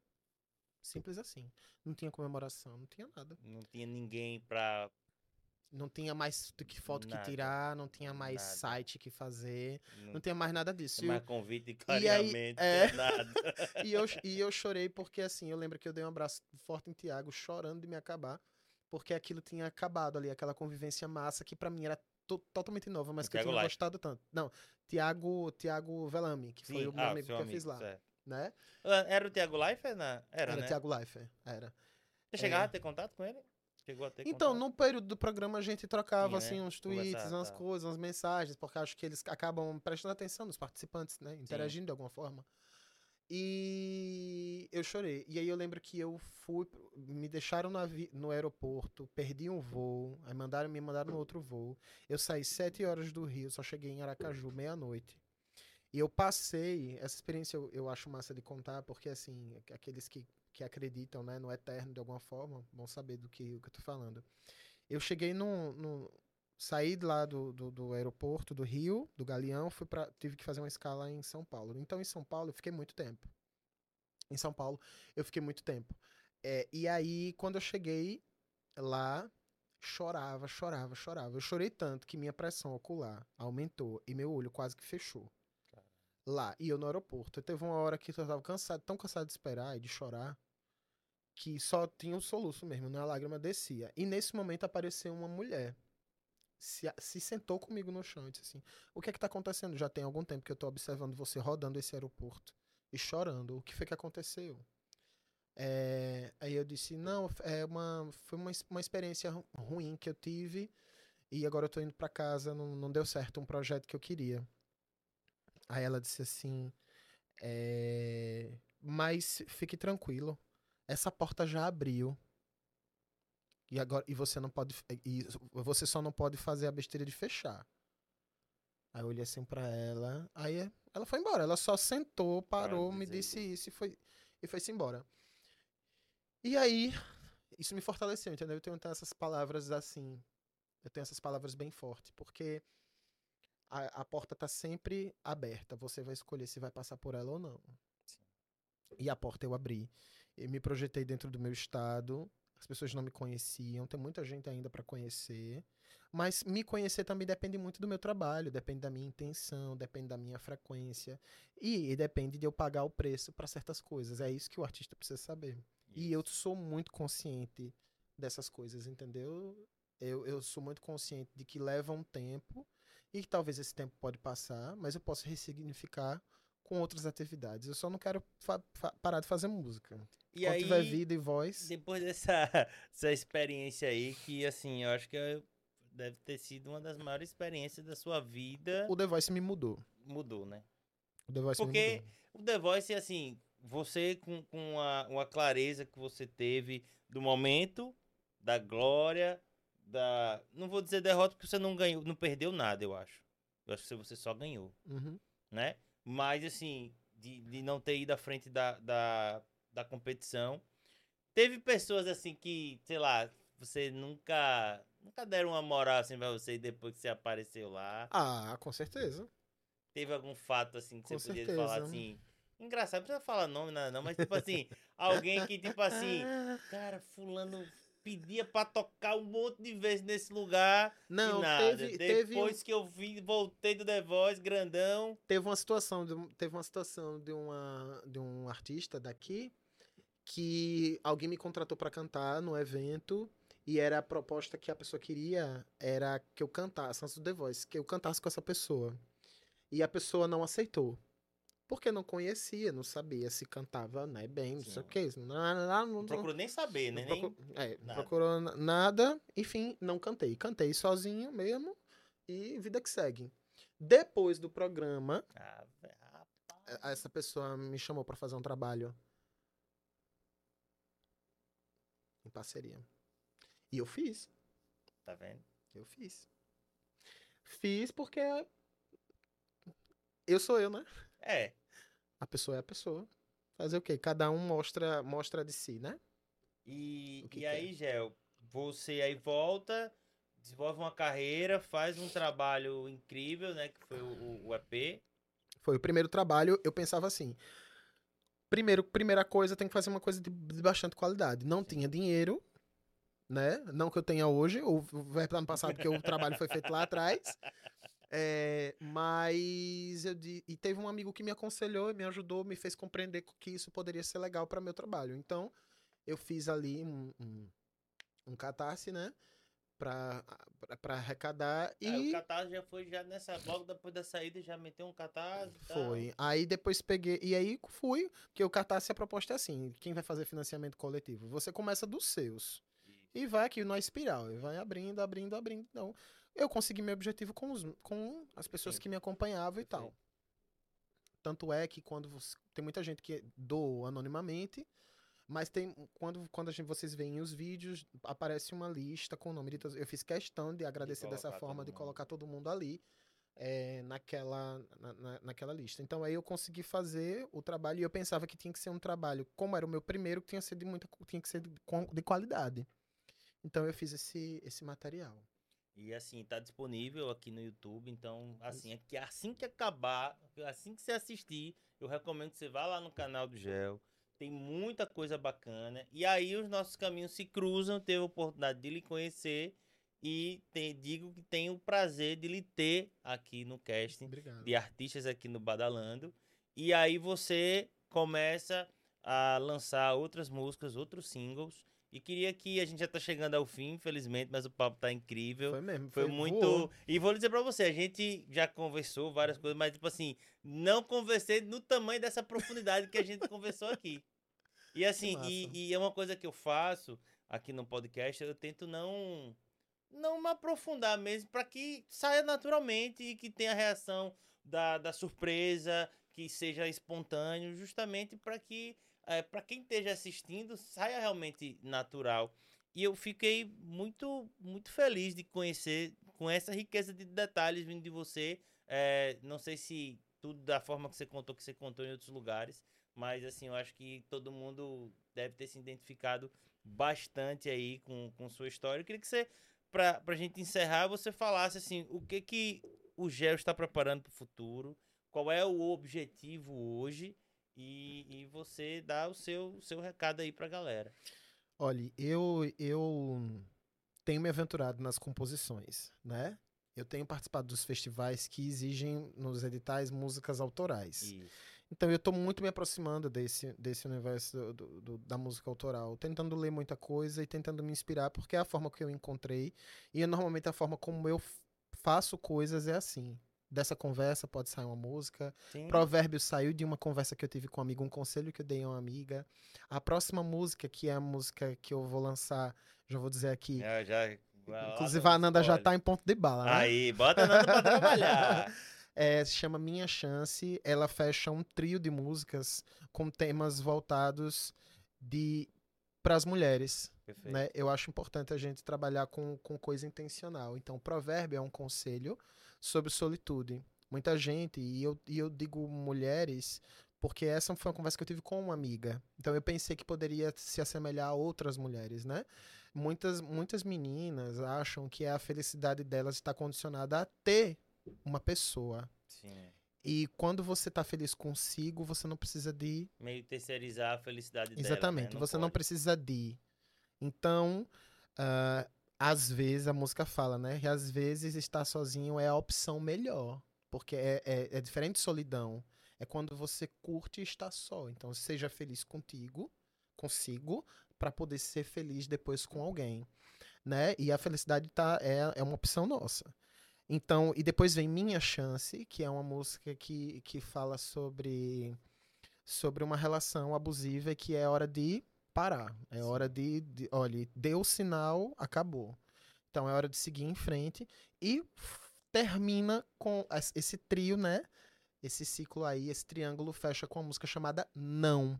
S2: Simples assim. Não tinha comemoração, não tinha nada.
S1: Não tinha ninguém pra.
S2: Não tinha mais do que foto
S1: Nada.
S2: que tirar, não tinha mais
S1: Nada.
S2: site que fazer,
S1: Não
S2: não tinha mais nada disso.
S1: mais convite
S2: E
S1: clareamento,
S2: é.
S1: nada.
S2: e, eu, e eu chorei porque, assim, eu lembro que eu dei um abraço forte em Tiago, chorando de me acabar, porque aquilo tinha acabado ali, aquela convivência massa que pra mim era to- totalmente nova, mas
S1: O
S2: que eu
S1: Thiago
S2: tinha
S1: Leifert.
S2: gostado tanto. Não, Tiago, Tiago Velame, que foi
S1: Sim,
S2: o meu
S1: ah,
S2: amigo que
S1: seu
S2: eu fiz lá,
S1: certo.
S2: né?
S1: Ah, Era o Thiago Leifert? na- Era,
S2: Era,
S1: né?
S2: Tiago Leifert, era.
S1: Você chegava
S2: é.
S1: a ter contato com ele? Chegou a ter
S2: Então,
S1: contato?
S2: no período do programa a gente trocava,
S1: Tinha, né?
S2: assim, uns tweets, umas
S1: tá.
S2: coisas, umas mensagens, porque acho que eles acabam prestando atenção nos participantes, né? Interagindo de alguma forma. E eu chorei. E aí eu lembro que eu fui, me deixaram no, no aeroporto, perdi um voo, aí mandaram, me mandaram no outro voo. Eu saí sete horas do Rio, só cheguei em Aracaju meia-noite. E eu passei, essa experiência eu, eu acho massa de contar, porque assim, aqueles que, que acreditam né, no eterno de alguma forma vão saber do que, o que eu tô falando. Eu cheguei no. no saí lá do, do, do aeroporto do Rio, do Galeão, fui pra, tive que fazer uma escala em São Paulo. Então, em São Paulo, eu fiquei muito tempo. Em São Paulo, eu fiquei muito tempo. É, e aí, quando eu cheguei lá, chorava, chorava, chorava. Eu chorei tanto que minha pressão ocular aumentou e meu olho quase que fechou. Lá, e eu no aeroporto. Teve uma hora que eu tava cansado, tão cansado de esperar e de chorar, que só tinha um soluço mesmo, né? A lágrima descia. E nesse momento apareceu uma mulher. Se, se sentou comigo no chão e disse assim: O que é que tá acontecendo? Já tem algum tempo que eu tô observando você rodando esse aeroporto e chorando. O que foi que aconteceu? É, aí eu disse: Não, é uma, foi uma, uma experiência ru- ruim que eu tive e agora eu tô indo pra casa. Não, não deu certo um projeto que eu queria. Aí ela disse assim: é, Mas fique tranquilo, essa porta já abriu. E agora e você não pode e você só não pode fazer a besteira de fechar. Aí eu olhei assim pra ela, aí ela foi embora. Ela só sentou, parou, me disse isso e foi e foi-se embora. E aí isso me fortaleceu, entendeu? Eu tenho essas palavras assim, eu tenho essas palavras bem fortes, porque a, a porta tá sempre aberta. Você vai escolher se vai passar por ela ou não. E a porta eu abri. Eu me projetei dentro do meu estado. As pessoas não me conheciam. Tem muita gente ainda para conhecer. Mas me conhecer também depende muito do meu trabalho, depende da minha intenção, depende da minha frequência. E, e depende de eu pagar o preço para certas coisas. É isso que o artista precisa saber. E eu sou muito consciente dessas coisas, entendeu? Eu, eu sou muito consciente de que leva um tempo e que talvez esse tempo pode passar, mas eu posso ressignificar com outras atividades. Eu só não quero parar de fazer música.
S1: E
S2: Quando
S1: aí,
S2: tiver vida e voz.
S1: depois dessa essa experiência aí, que assim, eu acho que é- deve ter sido uma das maiores experiências da sua vida,
S2: O The Voice me mudou.
S1: mudou, né?
S2: O The Voice
S1: Porque
S2: me mudou.
S1: o The Voice, assim, você com, com a, uma clareza que você teve do momento, da glória, da. Não vou dizer derrota, porque você não ganhou, não perdeu nada, eu acho. Eu acho que você só ganhou,
S2: Uhum.
S1: né? Mas, assim, de, de não ter ido à frente da, da, da competição. Teve pessoas, assim, que, sei lá, você nunca. Nunca deram uma moral assim pra você depois que você apareceu lá.
S2: Ah, com certeza.
S1: Teve algum fato assim que
S2: Com
S1: você podia
S2: certeza.
S1: falar assim. Engraçado, não precisa falar nome, nada, não, mas tipo assim, alguém que, tipo assim, cara, fulano pedia pra tocar um monte de vezes nesse lugar
S2: Não, teve,
S1: Depois que eu vi, voltei do The Voice, grandão.
S2: teve uma situação, de, um- teve uma situação de, uma, de um artista daqui que alguém me contratou pra cantar no evento e era a proposta que a pessoa queria era que eu cantasse antes do The Voice, que eu cantasse com essa pessoa. E a pessoa não aceitou. Porque não conhecia, não sabia se cantava né, bem, não sei o que. Não, não, não,
S1: Não
S2: não,
S1: procurou nem saber, né?
S2: não
S1: Nem...
S2: procu- é,
S1: nada.
S2: procurou na- nada, enfim, não cantei. Cantei sozinho mesmo e vida que segue. Depois do programa,
S1: Ah,
S2: a- essa pessoa me chamou pra fazer um trabalho em parceria. E eu fiz,
S1: Tá vendo?
S2: eu fiz. Fiz porque eu sou eu, né?
S1: É.
S2: A pessoa é a pessoa. Fazer o quê? Cada um mostra mostra de si, né?
S1: E, e
S2: que é?
S1: aí, Gel, você aí volta, desenvolve uma carreira, faz um trabalho incrível, né? Que foi o, o- EP.
S2: Foi o primeiro trabalho, eu pensava assim. Primeiro, primeira coisa, tem que fazer uma coisa de, de bastante qualidade. Não tinha dinheiro, né? Não que eu tenha hoje, ou vai para ano passado, porque o trabalho foi feito lá atrás. É, mas eu di- e teve um amigo que me aconselhou, me ajudou, me fez compreender que isso poderia ser legal para meu trabalho. Então, eu fiz ali um, um, um catarse, né? pra, pra, pra arrecadar.
S1: Aí o
S2: E
S1: catarse já foi já nessa. Logo depois da saída já meteu um catarse. e tal.
S2: foi. Aí depois peguei. E aí fui, porque o Catarse a proposta é assim: quem vai fazer financiamento coletivo? Você começa dos seus. E vai aqui na espiral, e vai abrindo, abrindo, abrindo. Então, eu consegui meu objetivo com, os, com as pessoas
S1: Sim.
S2: que me acompanhavam e tal.
S1: Perfeito.
S2: Tanto é que quando você, tem muita gente que doa anonimamente, mas tem quando, quando a gente, vocês veem os vídeos, aparece uma lista com o nome de todos. Eu fiz questão de agradecer dessa
S1: colocar
S2: forma, de colocar todo mundo ali é, naquela, na, na- naquela lista. Então aí eu consegui fazer o trabalho e eu pensava que tinha que ser um trabalho, como era o meu primeiro, que tinha, que ser de muita, tinha que ser de, de qualidade. Então eu fiz esse, esse material.
S1: E assim, tá disponível aqui no YouTube. Então, assim, é que assim que acabar, assim que você assistir, eu recomendo que você vá lá no canal do Gel. Tem muita coisa bacana. E aí os nossos caminhos se cruzam. Teve a oportunidade de lhe conhecer. E digo que tenho o prazer de lhe ter aqui no casting
S2: Obrigado.
S1: de artistas aqui no Badalando. E aí você começa a lançar outras músicas, outros singles. E queria que a gente já tá chegando ao fim, infelizmente, mas o papo tá incrível.
S2: Foi mesmo.
S1: Foi, muito.
S2: voou.
S1: E vou dizer pra você, a gente já conversou várias coisas, mas, tipo assim, não conversei no tamanho dessa profundidade que a gente conversou aqui. E assim, e, e é uma coisa que eu faço aqui no podcast, eu tento não não me aprofundar mesmo para que saia naturalmente e que tenha a reação da, da surpresa, que seja espontâneo, justamente para que é, para quem esteja assistindo saia realmente natural. E eu fiquei muito muito feliz de conhecer com essa riqueza de detalhes vindo de você. É, não sei se tudo da forma que você contou, que você contou em outros lugares, mas assim, eu acho que todo mundo deve ter se identificado bastante aí com, com sua história. Eu queria que você, pra, pra gente encerrar, você falasse assim, o que que o Gel está preparando para o futuro, qual é o objetivo hoje e, e você dá o seu, seu recado aí pra galera.
S2: Olha, eu, eu tenho me aventurado nas composições, né? Eu tenho participado dos festivais que exigem nos editais músicas autorais.
S1: Isso.
S2: Então eu tô muito me aproximando desse, desse universo do- do- da música autoral, tentando ler muita coisa e tentando me inspirar, porque é a forma que eu encontrei. E normalmente a forma como eu faço coisas é assim. Dessa conversa pode sair uma música,
S1: Sim.
S2: Provérbio saiu de uma conversa que eu tive com um amigo, um conselho que eu dei a uma amiga. A próxima música, que é a música que eu vou lançar, já vou dizer aqui.
S1: Já, já,
S2: Inclusive a Ananda já tá em ponto de bala, né?
S1: Aí, bota a Nanda pra trabalhar.
S2: É, se chama Minha Chance. Ela fecha um trio de músicas com temas voltados de para as mulheres. Né? Eu acho importante a gente trabalhar com, com coisa intencional. Então, provérbio é um conselho sobre solitude. Muita gente, e eu, e eu digo mulheres, porque essa foi uma conversa que eu tive com uma amiga. Então, eu pensei que poderia se assemelhar a outras mulheres, né? Muitas, muitas meninas acham que a felicidade delas está condicionada a ter uma pessoa.
S1: Sim.
S2: E quando você tá feliz consigo, você não precisa de
S1: Meio terceirizar a felicidade dela.
S2: Exatamente,
S1: né?
S2: você não
S1: pode.
S2: precisa de. Então, ah, às vezes a música fala, né? Que às vezes estar sozinho é a opção melhor. Porque é, é, é diferente de solidão. É quando você curte estar só. Então, seja feliz contigo, consigo, para poder ser feliz depois com alguém. Né? E a felicidade tá, é, é uma opção nossa. Então, e depois vem Minha Chance, que é uma música que, que fala sobre, sobre uma relação abusiva e que é hora de parar. É
S1: Sim.
S2: hora de, de. Olha, deu o sinal, acabou. Então é hora de seguir em frente. E termina com es- esse trio, né? Esse ciclo aí, esse triângulo fecha com uma música chamada Não,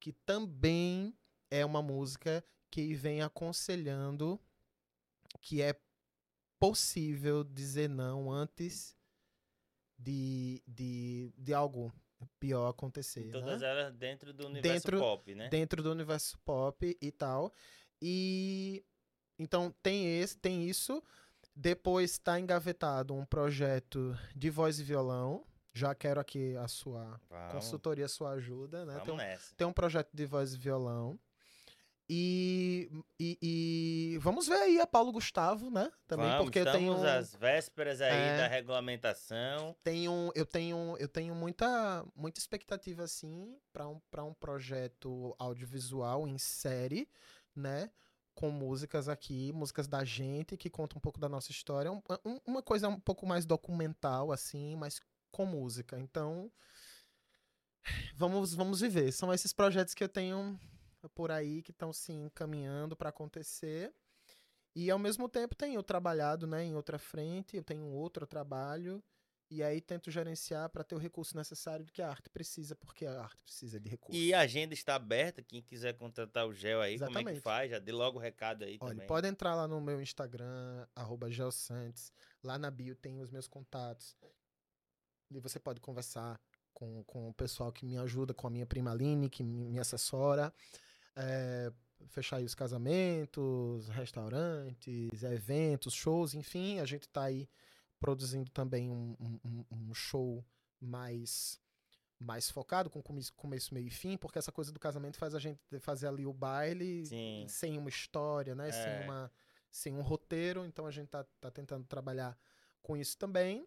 S2: que também é uma música que vem aconselhando que é possível dizer não antes de, de, de algo pior acontecer.
S1: E
S2: né?
S1: Todas elas dentro do universo
S2: Dentro-
S1: pop, né?
S2: dentro do universo pop e tal. E então tem esse, tem isso. Depois está engavetado um projeto de voz e violão. Já quero aqui a sua consultoria, a sua ajuda, né?
S1: vamos
S2: Tem um,
S1: nessa.
S2: tem um projeto de voz e violão. E, e, e vamos ver aí a Paulo Gustavo, né? Também
S1: Vamos,
S2: porque eu tenho
S1: às vésperas aí
S2: É.
S1: da regulamentação.
S2: tenho, eu tenho, eu tenho muita, muita expectativa assim para um, para um projeto audiovisual em série, né? com músicas aqui, músicas da gente, que conta um pouco da nossa história. Um, um, uma coisa um pouco mais documental, assim, mas com música. Então, vamos, vamos viver. São esses projetos que eu tenho por aí que estão se encaminhando para acontecer. E ao mesmo tempo tenho trabalhado né, em outra frente, eu tenho outro trabalho, e aí tento gerenciar para ter o recurso necessário que a arte precisa, porque a arte precisa de recurso.
S1: E a agenda está aberta, quem quiser contratar o Gel aí, Exatamente. como é que faz? Já dê logo o recado aí Olha, também.
S2: Pode entrar lá no meu Instagram, arroba Gelsantes, lá na bio tem os meus contatos. E você pode conversar com, com o pessoal que me ajuda, com a minha prima Aline, que me assessora. É, fechar aí os casamentos, restaurantes, eventos, shows, enfim, a gente está aí produzindo também um, um, um, show mais mais focado, com começo, meio e fim, porque essa coisa do casamento faz a gente fazer ali o baile Sim. sem uma história, né? É. Sem, uma, sem um roteiro, então a gente tá, tá tentando trabalhar com isso também.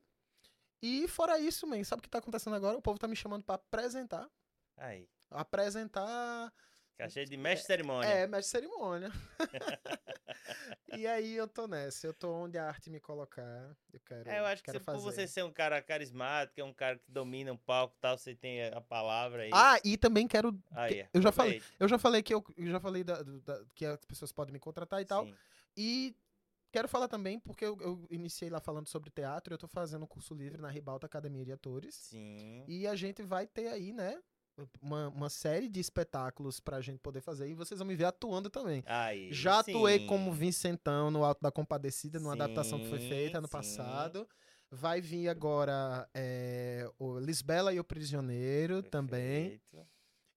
S2: E fora isso, man, sabe o que tá acontecendo agora? O povo tá me chamando para apresentar.
S1: Aí.
S2: Apresentar
S1: Cachê de mestre de cerimônia.
S2: É, mestre de cerimônia. e aí eu tô nessa, eu tô onde a arte me colocar. Eu quero.
S1: É, eu acho que
S2: você,
S1: por você ser um cara carismático, é um cara que domina um palco e tal, você tem a palavra aí.
S2: Ah, e também quero. Eu já falei, eu já falei que eu, eu já falei da, da, que as pessoas podem me contratar e tal. Sim. E quero falar também, porque eu, eu, iniciei lá falando sobre teatro, eu tô fazendo um curso livre na Ribalta Academia de Atores.
S1: Sim.
S2: E a gente vai ter aí, né? Uma, uma série de espetáculos pra gente poder fazer e vocês vão me ver atuando também.
S1: Aí,
S2: Já sim. atuei como Vincentão no Alto da Compadecida, numa sim, adaptação que foi feita ano sim. passado. Vai vir agora é, o Lisbela e o Prisioneiro Perfeito. também.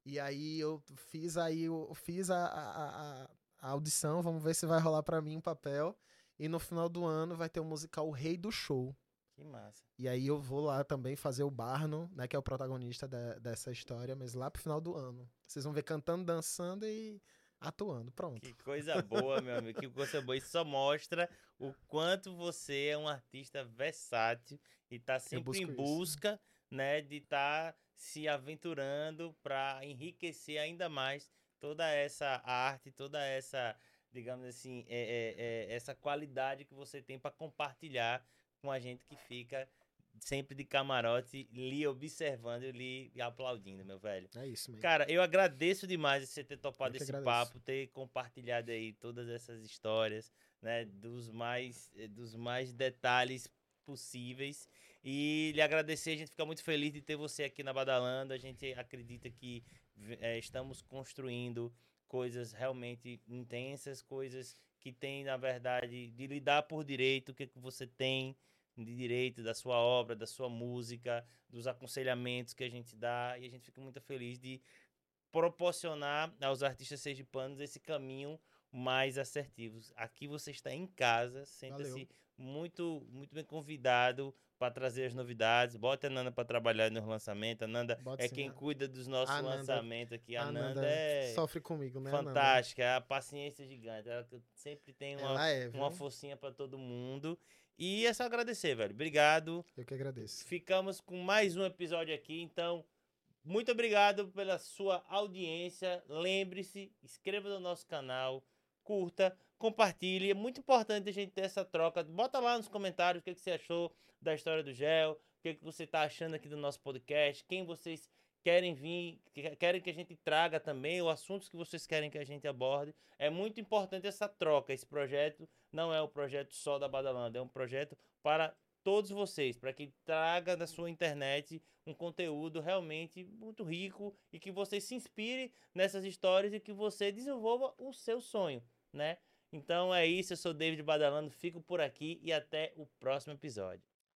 S2: E aí eu fiz aí, eu fiz a, a, a, audição, vamos ver se vai rolar para mim um papel. E no final do ano vai ter o musical O Rei do Show.
S1: Que massa.
S2: E aí eu vou lá também fazer o Barno, né, que é o protagonista de, dessa história, mas lá pro final do ano. Vocês vão ver cantando, dançando e atuando, pronto.
S1: Que coisa boa, meu amigo, que coisa boa. Isso só mostra o quanto você é um artista versátil e tá sempre em busca, isso. né, de estar tá se aventurando para enriquecer ainda mais toda essa arte, toda essa, digamos assim, é, é, é essa qualidade que você tem para compartilhar com a gente que fica sempre de camarote, lhe observando e lhe aplaudindo, meu velho.
S2: É isso,
S1: mesmo. Cara, eu agradeço demais você ter topado esse agradeço. papo, ter compartilhado aí todas essas histórias, né, dos mais eh, dos mais detalhes possíveis. E lhe agradecer, a gente fica muito feliz de ter você aqui na Badalando. A gente acredita que é, estamos construindo coisas realmente intensas, coisas que tem, na verdade, de lidar por direito, o que, que você tem, de direito da sua obra, da sua música, dos aconselhamentos que a gente dá e a gente fica muito feliz de proporcionar aos artistas sergipanos esse caminho mais assertivo. Aqui você está em casa, senta-se muito muito bem convidado para trazer as novidades. Bota a Nanda para trabalhar no lançamento. A Nanda Bota é sim, quem né? cuida dos nossos a lançamentos aqui. A, Nanda, é
S2: sofre comigo, né?
S1: Fantástica, é a paciência gigante. Ela sempre tem uma, é, uma forcinha para todo mundo. E é só agradecer, velho. Obrigado.
S2: Eu que agradeço.
S1: Ficamos com mais um episódio aqui, então muito obrigado pela sua audiência. Lembre-se, inscreva no nosso canal, curta, compartilhe. É muito importante a gente ter essa troca. Bota lá nos comentários o que, que você achou da história do gel, o que, que você está achando aqui do nosso podcast, quem vocês querem vir, querem que a gente traga também, ou assuntos que vocês querem que a gente aborde. É muito importante essa troca. Esse projeto não é um projeto só da Badalanda, é um projeto para todos vocês, para que traga da sua internet um conteúdo realmente muito rico e que você se inspire nessas histórias e que você desenvolva o seu sonho, né? Então é isso, eu sou David Badalando, fico por aqui e até o próximo episódio.